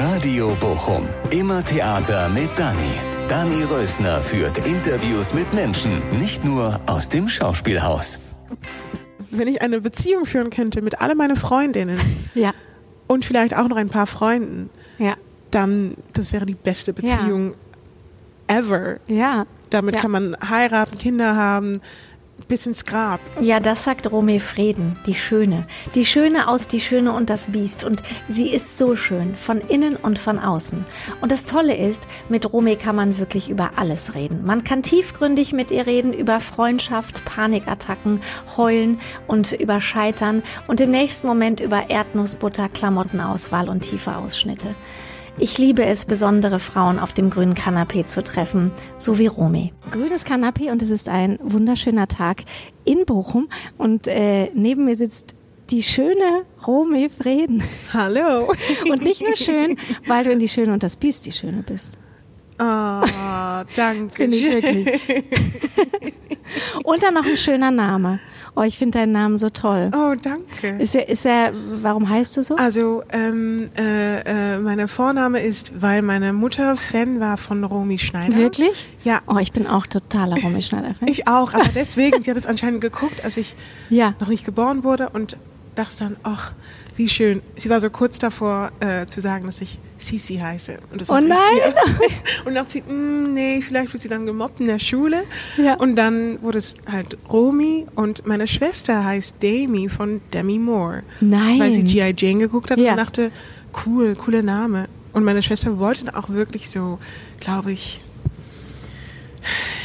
Radio Bochum. Immer Theater mit Dani. Dani Rösner führt Interviews mit Menschen, nicht nur aus dem Schauspielhaus. Wenn ich eine Beziehung führen könnte mit alle meine Freundinnen Ja, und vielleicht auch noch ein paar Freunden, ja, dann das wäre die beste Beziehung ever. ja. Damit Ja. kann man heiraten, Kinder haben, bis ins Grab. Ja, das sagt Romy Frieden, die Schöne. Die Schöne aus Die Schöne und das Biest. Und sie ist so schön, von innen und von außen. Und das Tolle ist, mit Romy kann man wirklich über alles reden. Man kann tiefgründig mit ihr reden über Freundschaft, Panikattacken, Heulen und über Scheitern und im nächsten Moment über Erdnussbutter, Klamottenauswahl und tiefe Ausschnitte. Ich liebe es, besondere Frauen auf dem grünen Kanapee zu treffen, so wie Romy. Grünes Kanapee und es ist ein wunderschöner Tag in Bochum und äh, neben mir sitzt die schöne Romy Frieden. Hallo. Und nicht nur schön, weil du in die Schöne und das Biest die Schöne bist. Ah, danke. Finde ich wirklich. und dann noch ein schöner Name. Oh, ich finde deinen Namen so toll. Oh, danke. Ist er, ist er, warum heißt du so? Also, ähm, äh, äh, mein Vorname ist, weil meine Mutter Fan war von Romy Schneider. Wirklich? Ja. Oh, ich bin auch totaler Romy Schneider-Fan. Ich auch, aber deswegen, sie hat es anscheinend geguckt, als ich Ja. noch nicht geboren wurde und dachte dann, ach, wie schön. Sie war so kurz davor äh, zu sagen, dass ich Sisi heiße. Und das Oh nein! Und dachte sie, "Mm, nee, vielleicht wird sie dann gemobbt in der Schule. Ja. Und dann wurde es halt Romy und meine Schwester heißt Demi von Demi Moore. Nein. Weil sie G.I. Jane geguckt hat Ja. und dachte, cool, cooler Name. Und meine Schwester wollte auch wirklich so, glaube ich,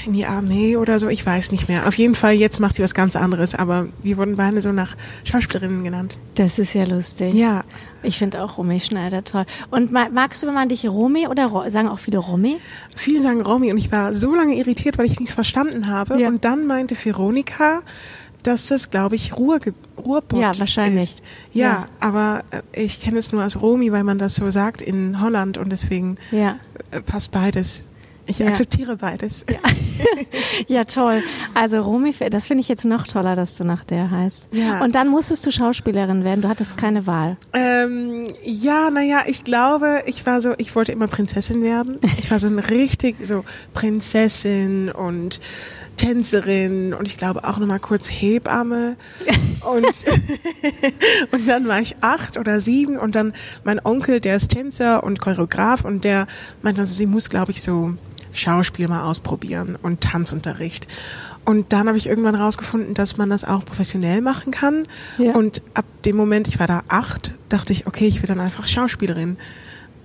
in die Armee oder so, ich weiß nicht mehr. Auf jeden Fall, jetzt macht sie was ganz anderes, aber wir wurden beide so nach Schauspielerinnen genannt. Das ist ja lustig. Ja. Ich finde auch Romy Schneider toll. Und ma- magst du, wenn man dich Romy oder Ro sagen auch viele Romy? Viele sagen Romy und ich war so lange irritiert, weil ich nichts verstanden habe. Ja. Und dann meinte Veronika, dass das, glaube ich, Ruhr, Ruhrpott Ja, wahrscheinlich. ist. Ja, Ja. aber äh, ich kenne es nur als Romy, weil man das so sagt in Holland und deswegen Ja. äh, passt beides. Ich Ja. akzeptiere beides. Ja, toll. Also Romy, das finde ich jetzt noch toller, dass du nach der heißt. Ja. Und dann musstest du Schauspielerin werden. Du hattest keine Wahl. Ähm, ja, naja, ich glaube, ich war so, ich wollte immer Prinzessin werden. Ich war so ein richtig so Prinzessin und Tänzerin und ich glaube auch nochmal kurz Hebamme. Und, und dann war ich acht oder sieben und dann mein Onkel, der ist Tänzer und Choreograf und der meinte also, sie muss, glaube ich, so Schauspiel mal ausprobieren und Tanzunterricht. Und dann habe ich irgendwann rausgefunden, dass man das auch professionell machen kann. Ja. Und ab dem Moment, ich war da acht, dachte ich, okay, ich will dann einfach Schauspielerin.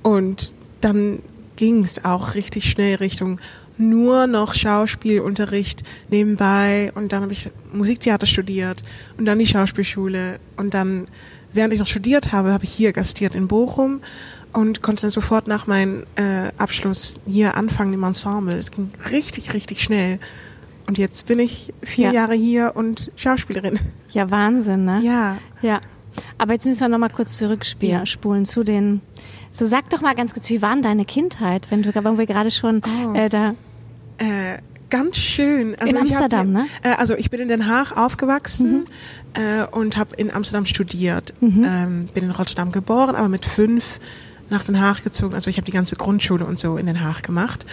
Und dann ging es auch richtig schnell Richtung nur noch Schauspielunterricht nebenbei. Und dann habe ich Musiktheater studiert und dann die Schauspielschule. Und dann, während ich noch studiert habe, habe ich hier gastiert in Bochum und konnte dann sofort nach meinem äh, Abschluss hier anfangen im Ensemble. Es ging richtig, richtig schnell. Und jetzt bin ich vier Ja. Jahre hier und Schauspielerin. Ja, Wahnsinn, ne? Ja. Ja. Aber jetzt müssen wir noch mal kurz zurückspulen Ja. zu den. So sag doch mal ganz kurz, wie war denn deine Kindheit, wenn du, wenn wir gerade schon Oh. äh, da. Äh, ganz schön. Also In hab Amsterdam, hier, ne? Äh, also ich bin in Den Haag aufgewachsen äh, und habe in Amsterdam studiert. Ähm, bin in Rotterdam geboren, aber mit fünf nach Den Haag gezogen. Also ich habe die ganze Grundschule und so in Den Haag gemacht.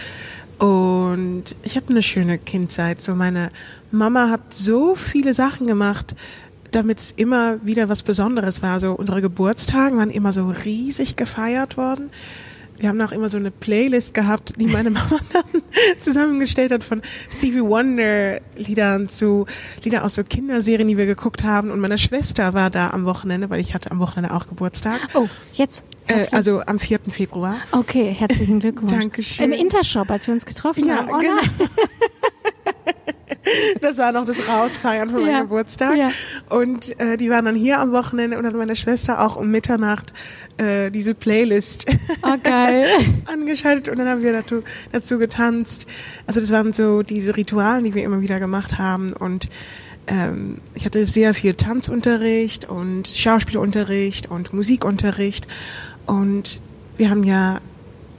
Und ich hatte eine schöne Kindzeit. So meine Mama hat so viele Sachen gemacht, damit es immer wieder was Besonderes war. So unsere Geburtstage waren immer so riesig gefeiert worden. Wir haben auch immer so eine Playlist gehabt, die meine Mama dann zusammengestellt hat von Stevie Wonder Liedern zu Lieder aus so Kinderserien, die wir geguckt haben. Und meine Schwester war da am Wochenende, weil ich hatte am Wochenende auch Geburtstag. Oh, jetzt. Äh, also am 4. Februar. okay, herzlichen Glückwunsch. Dankeschön. Im Intershop, als wir uns getroffen Ja, haben. Oh genau. Das war noch das Rausfeiern von meinem Ja, Geburtstag. ja. Und äh, die waren dann hier am Wochenende und dann meine Schwester auch um Mitternacht äh, diese Playlist Oh, angeschaltet und dann haben wir dazu, dazu getanzt. Also das waren so diese Ritualen, die wir immer wieder gemacht haben und ähm, ich hatte sehr viel Tanzunterricht und Schauspielunterricht und Musikunterricht und wir haben ja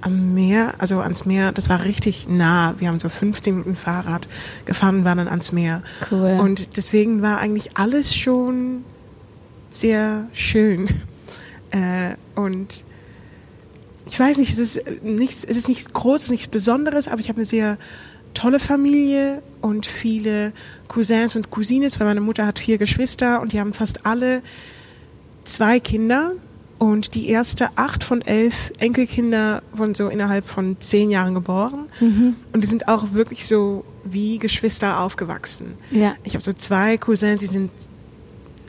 am Meer, also ans Meer, das war richtig nah. Wir haben so 15 Minuten Fahrrad gefahren und waren dann ans Meer. Cool. Und deswegen war eigentlich alles schon sehr schön. Äh, und ich weiß nicht, es ist nichts, es ist nichts Großes, nichts Besonderes, aber ich habe eine sehr tolle Familie und viele Cousins und Cousines, weil meine Mutter hat vier Geschwister und die haben fast alle zwei Kinder und die erste acht von elf Enkelkinder wurden so innerhalb von zehn Jahren geboren. Mhm. Und die sind auch wirklich so wie Geschwister aufgewachsen. Ja. Ich habe so zwei Cousins, die sind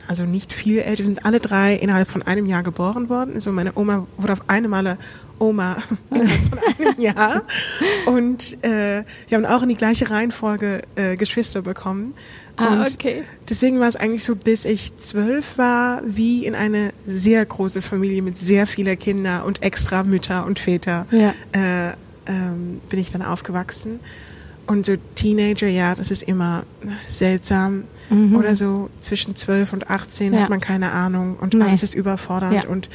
also nicht viel älter, die sind alle drei innerhalb von einem Jahr geboren worden. Also meine Oma wurde auf eine Male Oma von einem Jahr. Und äh, wir haben auch in die gleiche Reihenfolge äh, Geschwister bekommen. Ah, und okay. Deswegen war es eigentlich so, bis ich zwölf war, wie in eine sehr große Familie mit sehr vielen Kindern und extra Mütter und Väter ja. äh, ähm, bin ich dann aufgewachsen. Und so Teenager, ja, das ist immer seltsam. Mhm. Oder so zwischen zwölf und 18 ja. hat man keine Ahnung und nee. alles ist überfordernd ja. und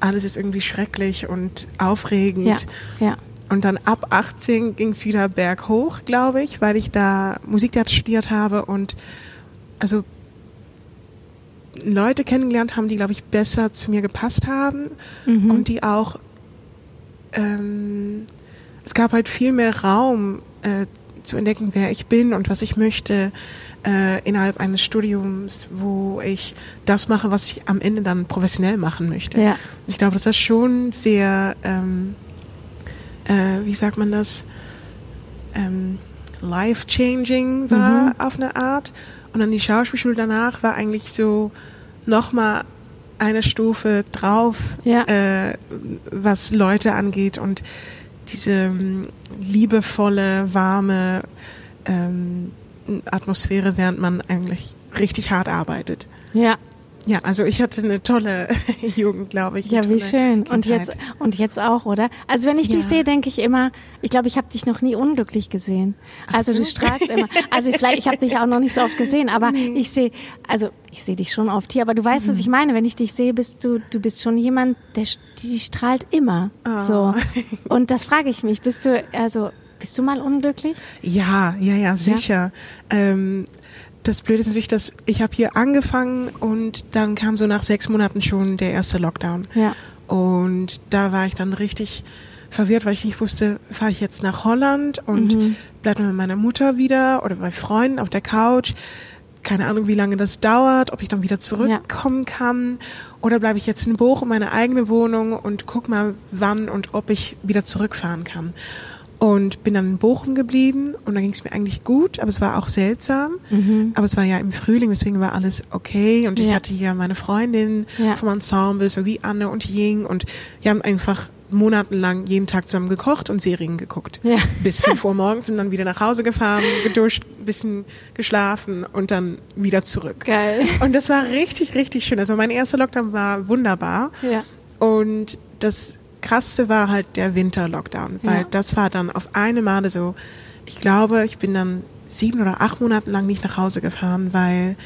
alles ist irgendwie schrecklich und aufregend. Ja. ja. Und dann ab 18 ging es wieder berghoch, glaube ich, weil ich da Musiktheater studiert habe und also Leute kennengelernt haben, die, glaube ich, besser zu mir gepasst haben mhm. und die auch, ähm, es gab halt viel mehr Raum äh, zu entdecken, wer ich bin und was ich möchte äh, innerhalb eines Studiums, wo ich das mache, was ich am Ende dann professionell machen möchte. Ja. Ich glaube, dass das schon sehr ähm, äh, wie sagt man das, ähm, life-changing war mhm. auf eine Art. Und dann die Schauspielschule danach war eigentlich so nochmal eine Stufe drauf, ja. äh, was Leute angeht und diese ähm, liebevolle, warme ähm, Atmosphäre, während man eigentlich richtig hart arbeitet. Ja, ja, also ich hatte eine tolle Jugend, glaube ich. Ja, wie schön. Kindheit. Und jetzt und jetzt auch, oder? Also wenn ich ja. dich sehe, denke ich immer, ich glaube, ich habe dich noch nie unglücklich gesehen. Also so? du strahlst immer. Also vielleicht ich habe dich auch noch nicht so oft gesehen, aber nee. ich sehe also ich sehe dich schon oft hier, aber du weißt, mhm. was ich meine, wenn ich dich sehe, bist du du bist schon jemand, der die strahlt immer oh. so. Und das frage ich mich, bist du also bist du mal unglücklich? Ja, ja, ja, sicher. Ja? Ähm, das Blöde ist natürlich, dass ich habe hier angefangen und dann kam so nach sechs Monaten schon der erste Lockdown. Ja. Und da war ich dann richtig verwirrt, weil ich nicht wusste, fahre ich jetzt nach Holland und mhm. bleibe mit meiner Mutter wieder oder bei Freunden auf der Couch. Keine Ahnung, wie lange das dauert, ob ich dann wieder zurückkommen ja. kann oder bleibe ich jetzt in Bochum, meine eigene Wohnung und guck mal, wann und ob ich wieder zurückfahren kann. Und bin dann in Bochum geblieben und da ging es mir eigentlich gut, aber es war auch seltsam. Mhm. Aber es war ja im Frühling, deswegen war alles okay. Und ich ja. hatte hier meine Freundin ja. vom Ensemble, so wie Anne und Ying. Und wir haben einfach monatelang jeden Tag zusammen gekocht und Serien geguckt. Ja. Bis 5 Uhr morgens und dann wieder nach Hause gefahren, geduscht, bisschen geschlafen und dann wieder zurück. Geil. Und das war richtig, richtig schön. Also mein erster Lockdown war wunderbar. Ja. Und das krasseste war halt der Winter-Lockdown, weil ja. das war dann auf eine Male so, ich glaube, ich bin dann sieben oder acht Monate lang nicht nach Hause gefahren, weil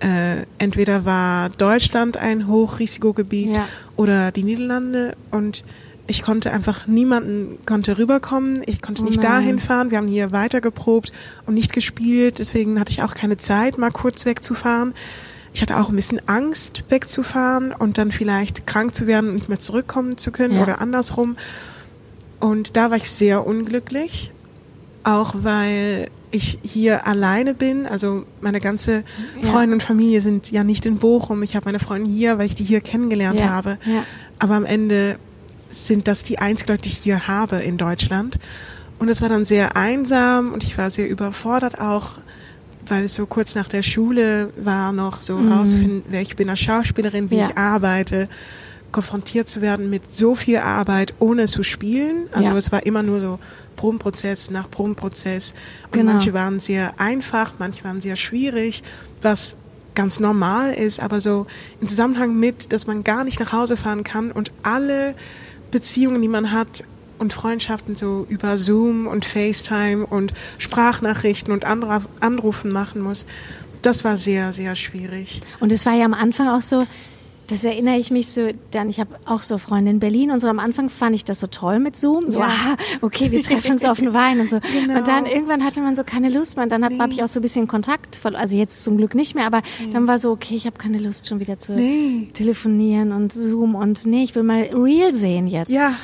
äh, entweder war Deutschland ein Hochrisikogebiet ja. oder die Niederlande und ich konnte einfach niemanden konnte rüberkommen. Ich konnte nicht oh dahin fahren. Wir haben hier weiter geprobt und nicht gespielt. Deswegen hatte ich auch keine Zeit, mal kurz wegzufahren ich hatte auch ein bisschen Angst, wegzufahren und dann vielleicht krank zu werden und nicht mehr zurückkommen zu können ja. oder andersrum. Und da war ich sehr unglücklich, auch weil ich hier alleine bin. Also meine ganze Freunde und Familie sind ja nicht in Bochum. Ich habe meine Freunde hier, weil ich die hier kennengelernt ja. habe. Ja. Aber am Ende sind das die einzigen Leute, die ich hier habe in Deutschland. Und es war dann sehr einsam und ich war sehr überfordert auch weil es so kurz nach der Schule war, noch so mhm. rausfinden, wer ich bin als Schauspielerin, wie ja. ich arbeite, konfrontiert zu werden mit so viel Arbeit, ohne zu spielen. Also ja. es war immer nur so Probenprozess nach Probenprozess. Und genau. manche waren sehr einfach, manche waren sehr schwierig, was ganz normal ist, aber so im Zusammenhang mit, dass man gar nicht nach Hause fahren kann und alle Beziehungen, die man hat, und Freundschaften so über Zoom und FaceTime und Sprachnachrichten und Anrufen machen muss. Das war sehr, sehr schwierig. Und es war ja am Anfang auch so, das erinnere ich mich so, dann ich habe auch so Freunde in Berlin und so am Anfang fand ich das so toll mit Zoom, so ja. ah, okay, wir treffen uns auf den Wein und so. Genau. Und dann irgendwann hatte man so keine Lust mehr und dann nee. habe ich auch so ein bisschen Kontakt, also jetzt zum Glück nicht mehr, aber nee. dann war so, okay, ich habe keine Lust schon wieder zu nee. telefonieren und Zoom und nee, ich will mal real sehen jetzt. Ja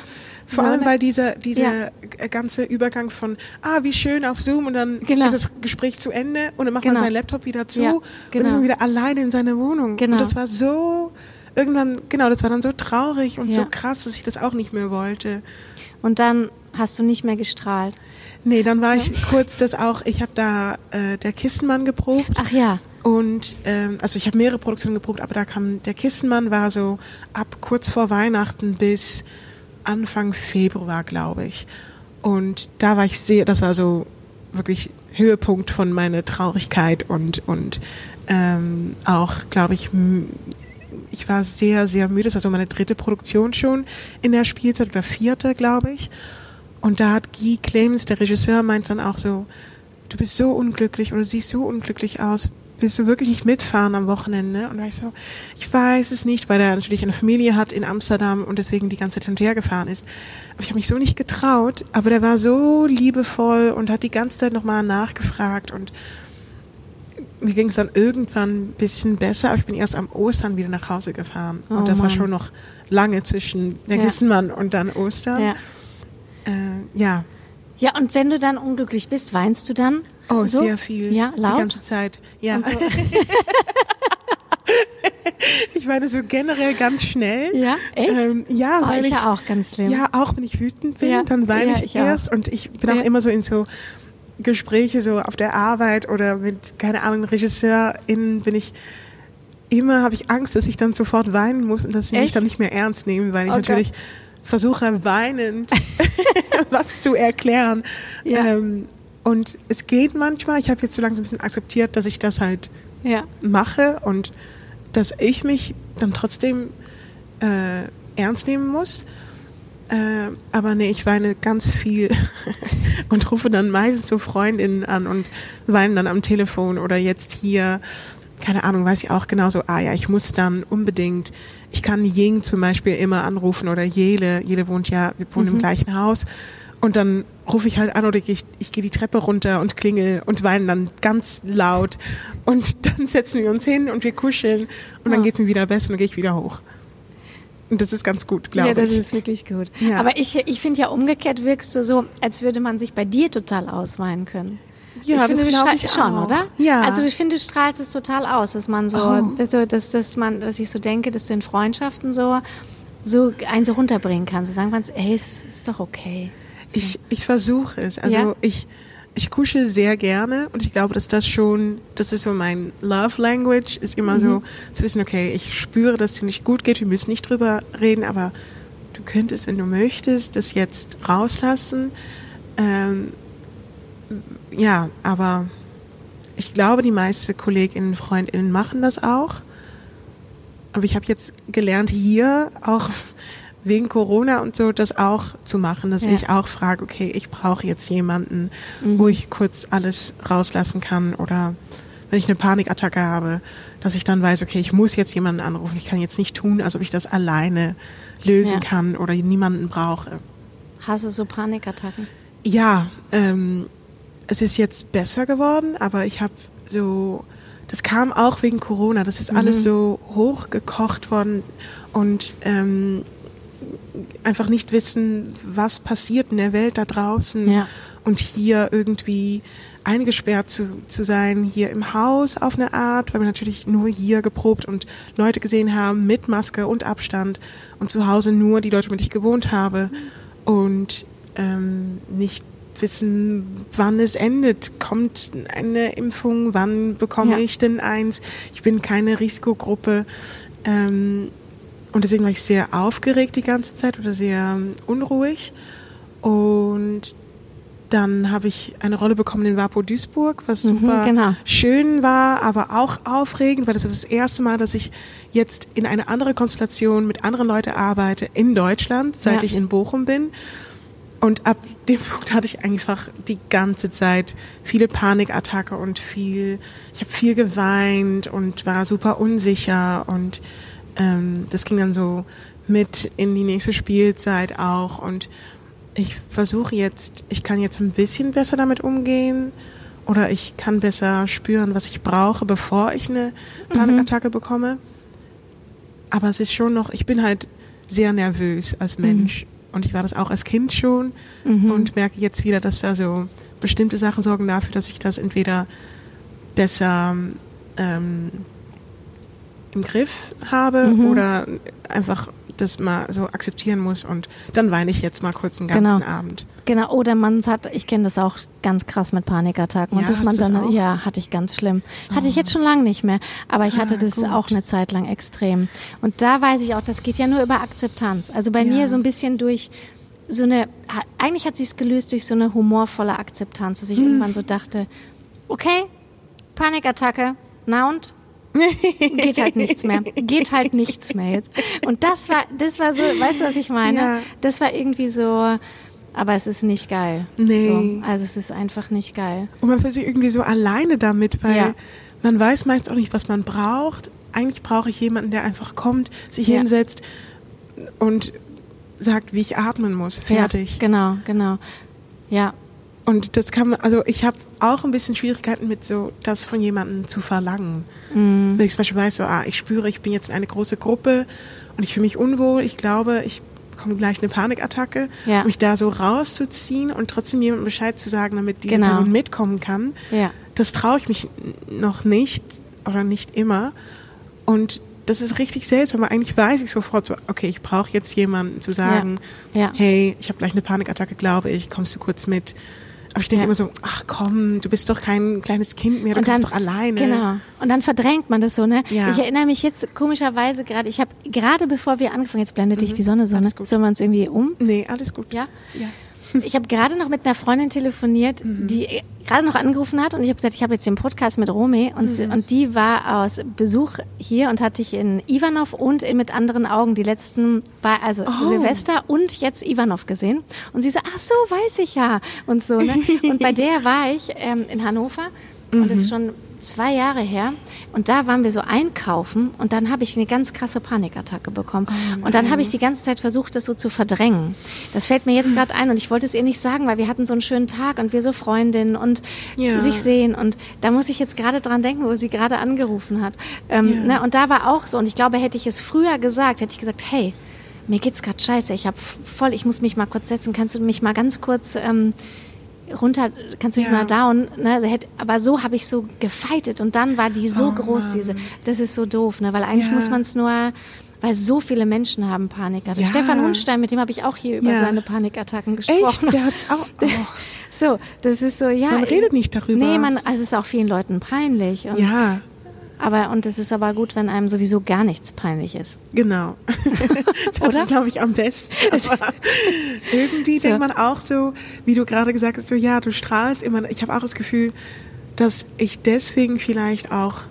Vor so allem, weil dieser, dieser Ja. ganze Übergang von, ah, wie schön auf Zoom und dann Genau. ist das Gespräch zu Ende und dann macht Genau. man seinen Laptop wieder zu Ja, und dann ist genau. man wieder alleine in seiner Wohnung. Genau. Und das war so, irgendwann, genau, das war dann so traurig und so Ja. krass, dass ich das auch nicht mehr wollte. Und dann hast du nicht mehr gestrahlt. Nee, dann war ich kurz das auch, ich habe da äh, der Kissenmann geprobt. Ach ja. Und ähm, also ich habe mehrere Produktionen geprobt, aber da kam der Kissenmann war so ab kurz vor Weihnachten bis Anfang Februar, glaube ich. Und da war ich sehr, das war so wirklich Höhepunkt von meiner Traurigkeit und und ähm, auch, glaube ich, ich war sehr, sehr müde. Das war so meine dritte Produktion schon in der Spielzeit oder vierte, glaube ich. Und da hat Guy Clemens, der Regisseur, meint dann auch so, du bist so unglücklich oder siehst so unglücklich aus. Willst du wirklich nicht mitfahren am Wochenende? Und war ich so, ich weiß es nicht, weil er natürlich eine Familie hat in Amsterdam und deswegen die ganze Zeit hin und her gefahren ist. Aber ich habe mich so nicht getraut. Aber der war so liebevoll und hat die ganze Zeit nochmal nachgefragt und mir ging es dann irgendwann ein bisschen besser, aber ich bin erst am Ostern wieder nach Hause gefahren. Oh und das war Mann. schon noch lange zwischen der Ja. Kissenmann und dann Ostern. Ja. Äh, ja. Ja, und wenn du dann unglücklich bist, weinst du dann? Oh, so? sehr viel. Ja, Die laut? ganze Zeit. Ja. So. ich meine so generell ganz schnell. Ja, echt? Ähm, ja, Oh, weil ich ich, ja auch ganz schlimm. Ja, auch wenn ich wütend bin, Ja. dann weine Ja, ich, ich erst und ich bin auch immer so in so Gespräche so auf der Arbeit oder mit keine Ahnung RegisseurInnen bin ich immer habe ich Angst, dass ich dann sofort weinen muss und dass sie mich Echt? dann nicht mehr ernst nehmen, weil ich Okay. natürlich versuche weinend was zu erklären. Ja. Ähm, und es geht manchmal. Ich habe jetzt so langsam ein bisschen akzeptiert, dass ich das halt Ja. mache und dass ich mich dann trotzdem äh, ernst nehmen muss. Äh, aber nee, ich weine ganz viel und rufe dann meistens so Freundinnen an und weine dann am Telefon oder jetzt hier, keine Ahnung, weiß ich auch genauso, ah ja, ich muss dann unbedingt, ich kann Ying zum Beispiel immer anrufen oder Jele, Jele wohnt ja, wir wohnen im gleichen Haus und dann rufe ich halt an oder ich, ich gehe die Treppe runter und klingel und weine dann ganz laut und dann setzen wir uns hin und wir kuscheln und dann Ah. geht's mir wieder besser und dann gehe ich wieder hoch. Und das ist ganz gut, glaube Ja, das ich. ist wirklich gut. Ja. Aber ich, ich finde ja umgekehrt wirkst du so, als würde man sich bei dir total ausweinen können. Ja, ich das finde, du glaub strahlst ich schon, auch. oder? Ja. Also ich finde, du strahlst es total aus, dass man so, Oh. dass, so- dass, dass man, dass ich so denke, dass du in Freundschaften so, so einen so runterbringen kannst. So sagen kannst, ey, es ist doch okay. So. Ich, ich versuche es. Also Ja. ich, ich kusche sehr gerne und ich glaube, dass das schon, das ist so mein Love Language, ist immer so Mhm. zu wissen, okay, ich spüre, dass dir nicht gut geht, wir müssen nicht drüber reden, aber du könntest, wenn du möchtest, das jetzt rauslassen. Ähm, ja, aber ich glaube, die meisten KollegInnen, FreundInnen machen das auch. Aber ich habe jetzt gelernt, hier auch wegen Corona und so, das auch zu machen, dass Ja. ich auch frage, okay, ich brauche jetzt jemanden, Mhm. wo ich kurz alles rauslassen kann oder wenn ich eine Panikattacke habe, dass ich dann weiß, okay, ich muss jetzt jemanden anrufen. Ich kann jetzt nicht tun, als ob ich das alleine lösen Ja. kann oder niemanden brauche. Hast du so Panikattacken? Ja, ähm, es ist jetzt besser geworden, aber ich habe so, das kam auch wegen Corona, das ist alles so hochgekocht worden und ähm, einfach nicht wissen, was passiert in der Welt da draußen Ja. und hier irgendwie eingesperrt zu, zu sein, hier im Haus auf eine Art, weil wir natürlich nur hier geprobt und Leute gesehen haben mit Maske und Abstand und zu Hause nur die Leute, mit denen ich gewohnt habe und ähm, nicht wissen, wann es endet. Kommt eine Impfung? Wann bekomme Ja. ich denn eins? Ich bin keine Risikogruppe. Ähm, und deswegen war ich sehr aufgeregt die ganze Zeit oder sehr ähm, unruhig. Und dann habe ich eine Rolle bekommen in Vapo Duisburg, was Mhm, super genau. schön war, aber auch aufregend, weil das ist das erste Mal, dass ich jetzt in eine andere Konstellation mit anderen Leuten arbeite in Deutschland, seit Ja. ich in Bochum bin. Und ab dem Punkt hatte ich einfach die ganze Zeit viele Panikattacke und viel, ich habe viel geweint und war super unsicher. Und ähm, das ging dann so mit in die nächste Spielzeit auch. Und ich versuche jetzt, ich kann jetzt ein bisschen besser damit umgehen oder ich kann besser spüren, was ich brauche, bevor ich eine Panikattacke bekomme. Aber es ist schon noch, ich bin halt sehr nervös als Mensch und ich war das auch als Kind schon Mhm. und merke jetzt wieder, dass da so bestimmte Sachen sorgen dafür, dass ich das entweder besser ähm, im Griff habe Mhm. oder einfach das mal so akzeptieren muss und dann weine ich jetzt mal kurz einen ganzen Genau. Abend. Genau, oder man hat, ich kenne das auch ganz krass mit Panikattacken. Ja, und dass hast man das dann, auch? ja, hatte ich ganz schlimm. Hatte ich jetzt schon lange nicht mehr, aber ich hatte Ah, das gut. auch eine Zeit lang extrem. Und da weiß ich auch, das geht ja nur über Akzeptanz. Also bei Ja. mir so ein bisschen durch so eine, eigentlich hat sich's gelöst durch so eine humorvolle Akzeptanz, dass ich Hm. irgendwann so dachte, okay, Panikattacke, na und? Geht halt nichts mehr. Geht halt nichts mehr jetzt. Und das war, das war so, weißt du, was ich meine? Ja. Das war irgendwie so, aber es ist nicht geil. Nee. So, also es ist einfach nicht geil. Und man fühlt sich irgendwie so alleine damit, weil Ja. man weiß meist auch nicht, was man braucht. Eigentlich brauche ich jemanden, der einfach kommt, sich Ja. hinsetzt und sagt, wie ich atmen muss. Fertig. Ja, genau, genau. Ja, Und das kann man, also ich habe auch ein bisschen Schwierigkeiten mit so, das von jemandem zu verlangen. Mhm. Wenn ich zum Beispiel weiß, so, ah, ich spüre, ich bin jetzt in eine große Gruppe und ich fühle mich unwohl, ich glaube, ich bekomme gleich eine Panikattacke, Ja. mich da so rauszuziehen und trotzdem jemandem Bescheid zu sagen, damit diese Genau. Person mitkommen kann. ja. Das traue ich mich noch nicht oder nicht immer. Und das ist richtig seltsam, weil eigentlich weiß ich sofort so, okay, ich brauche jetzt jemanden zu sagen, Ja. hey, ich habe gleich eine Panikattacke, glaube ich, kommst du kurz mit? Aber ich denke Ja. immer so, ach komm, du bist doch kein kleines Kind mehr, du Und dann, kannst doch alleine. Genau. Und dann verdrängt man das so, ne? Ja. Ich erinnere mich jetzt komischerweise gerade, ich habe gerade bevor wir angefangen, jetzt blendet dich die Sonne so, ne? Mhm. alles gut. Sollen wir uns irgendwie um? Nee, alles gut. Ja? ja. Ich habe gerade noch mit einer Freundin telefoniert, Mhm. die äh, gerade noch angerufen hat und ich habe gesagt, ich habe jetzt den Podcast mit Romy und, Mhm. und die war aus Besuch hier und hatte ich in Ivanov und in mit anderen Augen die letzten, also Oh. Silvester und jetzt Ivanov gesehen und sie so, ach so, weiß ich ja und so. Ne? Und bei der war ich ähm, in Hannover und das ist Mhm. schon zwei Jahre her und da waren wir so einkaufen und dann habe ich eine ganz krasse Panikattacke bekommen Oh und dann habe ich die ganze Zeit versucht, das so zu verdrängen. Das fällt mir jetzt gerade ein und ich wollte es ihr nicht sagen, weil wir hatten so einen schönen Tag und wir so Freundinnen und Ja. sich sehen und da muss ich jetzt gerade dran denken, wo sie gerade angerufen hat. Ähm, Ja. ne, und da war auch so und ich glaube, hätte ich es früher gesagt, hätte ich gesagt, hey, mir geht's gerade scheiße, ich habe voll, ich muss mich mal kurz setzen, kannst du mich mal ganz kurz ähm, runter, kannst du mich Ja. mal down, ne? Aber so habe ich so gefeitet und dann war die so Oh, groß, Mann. diese, das ist so doof, ne? Weil eigentlich Ja. muss man es nur, weil so viele Menschen haben Panikattacken. Ja. Stefan Hundstein, mit dem habe ich auch hier über seine Panikattacken gesprochen. Echt? Der hat's auch. Oh. So, das ist so, ja. Man redet nicht darüber. Nee, man, also es ist auch vielen Leuten peinlich. Ja, Aber, und es ist aber gut, wenn einem sowieso gar nichts peinlich ist. genau. das Oder? ist, glaube ich, am besten. Aber irgendwie So. denkt man auch so, wie du gerade gesagt hast, so ja, du strahlst immer. Ich habe auch das Gefühl, dass ich deswegen vielleicht auch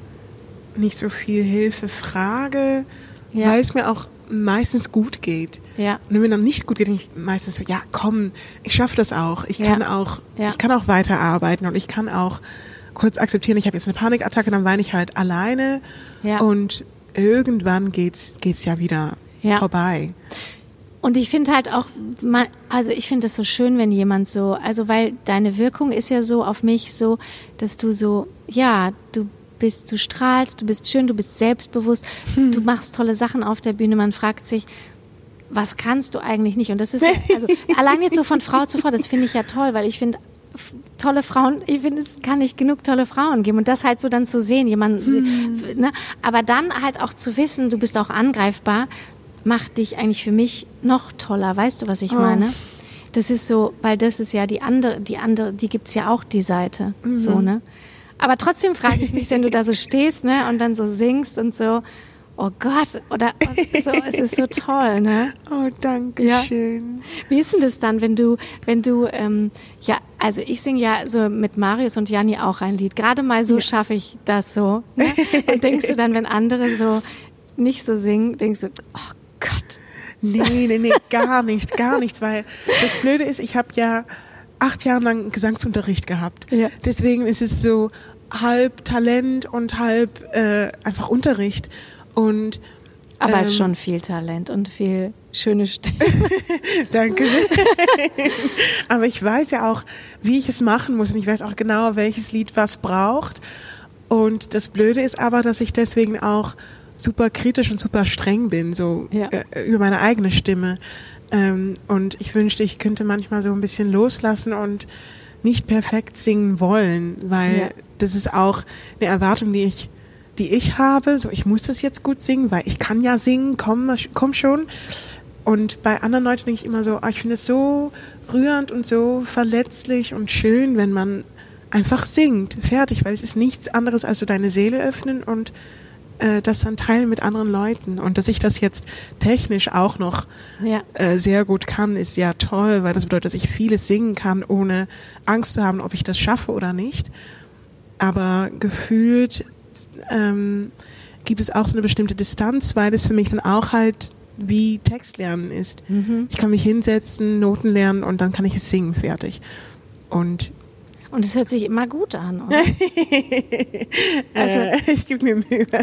nicht so viel Hilfe frage, Ja. weil es mir auch meistens gut geht. Ja. Und wenn mir dann nicht gut geht, denke ich meistens so, ja, komm, ich schaffe das auch. Ich Ja. kann auch, Ja. ich kann auch weiterarbeiten und ich kann auch kurz akzeptieren, ich habe jetzt eine Panikattacke, dann weine ich halt alleine Ja. und irgendwann geht's geht's ja wieder Ja. vorbei. Und ich finde halt auch, man, also ich finde es so schön, wenn jemand so, also weil deine Wirkung ist ja so auf mich so, dass du so, ja, du bist, du strahlst, du bist schön, du bist selbstbewusst, du machst tolle Sachen auf der Bühne, man fragt sich, was kannst du eigentlich nicht? Und das ist, also allein jetzt so von Frau zu Frau, das finde ich ja toll, weil ich finde, tolle Frauen, ich finde, es kann nicht genug tolle Frauen geben und das halt so dann zu sehen, jemand, ne? aber dann halt auch zu wissen, du bist auch angreifbar, macht dich eigentlich für mich noch toller, weißt du, was ich meine? Das ist so, weil das ist ja die andere, die andere, die gibt's ja auch die Seite, so, ne? Aber trotzdem frage ich mich, wenn du da so stehst, ne, und dann so singst und so, oh Gott, oder so, es ist so toll, ne? Oh, danke Ja. schön. Wie ist denn das dann, wenn du, wenn du, ähm, ja, also ich singe ja so mit Marius und Janni auch ein Lied. Gerade mal so schaffe ich das so. Ne? Und denkst du dann, wenn andere so nicht so singen, denkst du, oh Gott. Nee, nee, nee, gar nicht, gar nicht, weil das Blöde ist, ich habe ja acht Jahre lang Gesangsunterricht gehabt. Ja. Deswegen ist es so halb Talent und halb äh, einfach Unterricht. Und Aber es ist Ähm. schon viel Talent und viel schöne Stimme. Danke. Aber ich weiß ja auch, wie ich es machen muss und ich weiß auch genau, welches Lied was braucht. Und das Blöde ist aber, dass ich deswegen auch super kritisch und super streng bin, so Ja. äh, über meine eigene Stimme. Ähm, und ich wünschte, ich könnte manchmal so ein bisschen loslassen und nicht perfekt singen wollen, weil ja. das ist auch eine Erwartung, die ich, die ich habe. So, ich muss das jetzt gut singen, weil ich kann ja singen, komm, komm schon. Und bei anderen Leuten denke ich immer so, oh, ich finde es so rührend und so verletzlich und schön, wenn man einfach singt, fertig, weil es ist nichts anderes als so deine Seele öffnen und äh, das dann teilen mit anderen Leuten. Und dass ich das jetzt technisch auch noch ja. äh, sehr gut kann, ist ja toll, weil das bedeutet, dass ich vieles singen kann, ohne Angst zu haben, ob ich das schaffe oder nicht. Aber gefühlt ähm, gibt es auch so eine bestimmte Distanz, weil es für mich dann auch halt wie Textlernen ist. Mhm. Ich kann mich hinsetzen, Noten lernen und dann kann ich es singen, fertig. Und und es hört sich immer gut an, oder? also, äh, ich gebe mir Mühe, ja.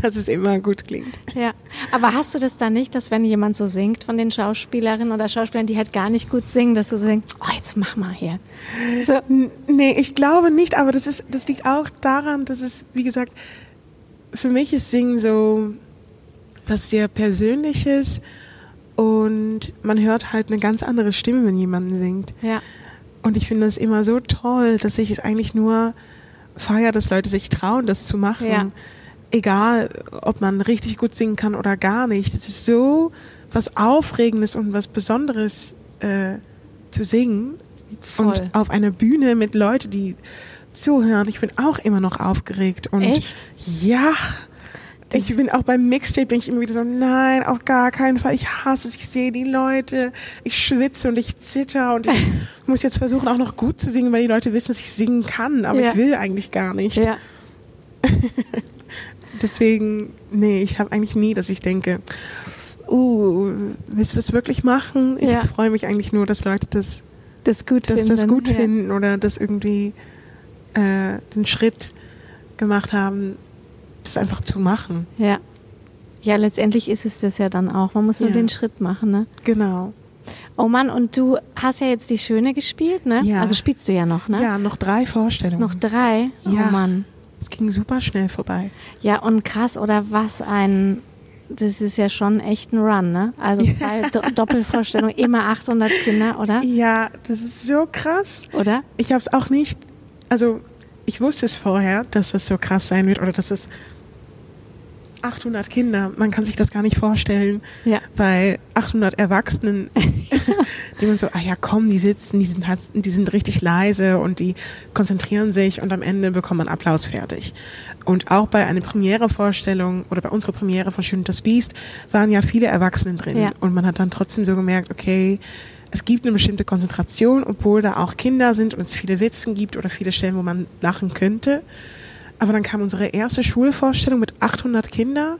dass es immer gut klingt. Ja, aber hast du das dann nicht, dass wenn jemand so singt von den Schauspielerinnen oder Schauspielern, die halt gar nicht gut singen, dass du so denkst, oh, jetzt mach mal hier. So. Nee, ich glaube nicht, aber das, ist, das liegt auch daran, dass es, wie gesagt, für mich ist Singen so was sehr Persönliches und man hört halt eine ganz andere Stimme, wenn jemand singt. Ja. Und ich finde es immer so toll, dass ich es eigentlich nur feiere, dass Leute sich trauen, das zu machen. Ja. Egal, ob man richtig gut singen kann oder gar nicht. Es ist so was Aufregendes und was Besonderes äh, zu singen. Voll. Und auf einer Bühne mit Leuten, die zuhören. Ich bin auch immer noch aufgeregt. Und Echt? Ja ich bin auch beim Mixtape, bin ich immer wieder so, nein, auf gar keinen Fall. Ich hasse es, ich sehe die Leute, ich schwitze und ich zitter und ich muss jetzt versuchen, auch noch gut zu singen, weil die Leute wissen, dass ich singen kann, aber ja. ich will eigentlich gar nicht. Ja. Deswegen, nee, ich habe eigentlich nie, dass ich denke, uh, willst du das wirklich machen? Ich ja. freue mich eigentlich nur, dass Leute das, das gut, dass finden. Das gut finden oder das irgendwie äh, den Schritt gemacht haben, das einfach zu machen. Ja. Ja, letztendlich ist es das ja dann auch. Man muss nur ja. den Schritt machen, ne? Genau. Oh Mann, und du hast ja jetzt die Schöne gespielt, ne? Ja. Also spielst du ja noch, ne? Ja, noch drei Vorstellungen. Noch drei? Ja. Oh Mann. Es ging super schnell vorbei. Ja, und krass, oder was ein, das ist ja schon echt ein Run, ne? Also zwei ja. Doppelvorstellungen, immer 800 Kinder, oder? Ja, das ist so krass. Oder? Ich habe es auch nicht, also ich wusste es vorher, dass das so krass sein wird oder dass es 800 Kinder, man kann sich das gar nicht vorstellen, ja. weil 800 Erwachsenen, die man so, ah ja, komm, die sitzen, die sind, halt, die sind richtig leise und die konzentrieren sich und am Ende bekommt man Applaus fertig. Und auch bei einer Premiere-Vorstellung oder bei unserer Premiere von Schön das Biest waren ja viele Erwachsene drin ja. und man hat dann trotzdem so gemerkt, okay, es gibt eine bestimmte Konzentration, obwohl da auch Kinder sind und es viele Witzen gibt oder viele Stellen, wo man lachen könnte. Aber dann kam unsere erste Schulvorstellung mit 800 Kindern,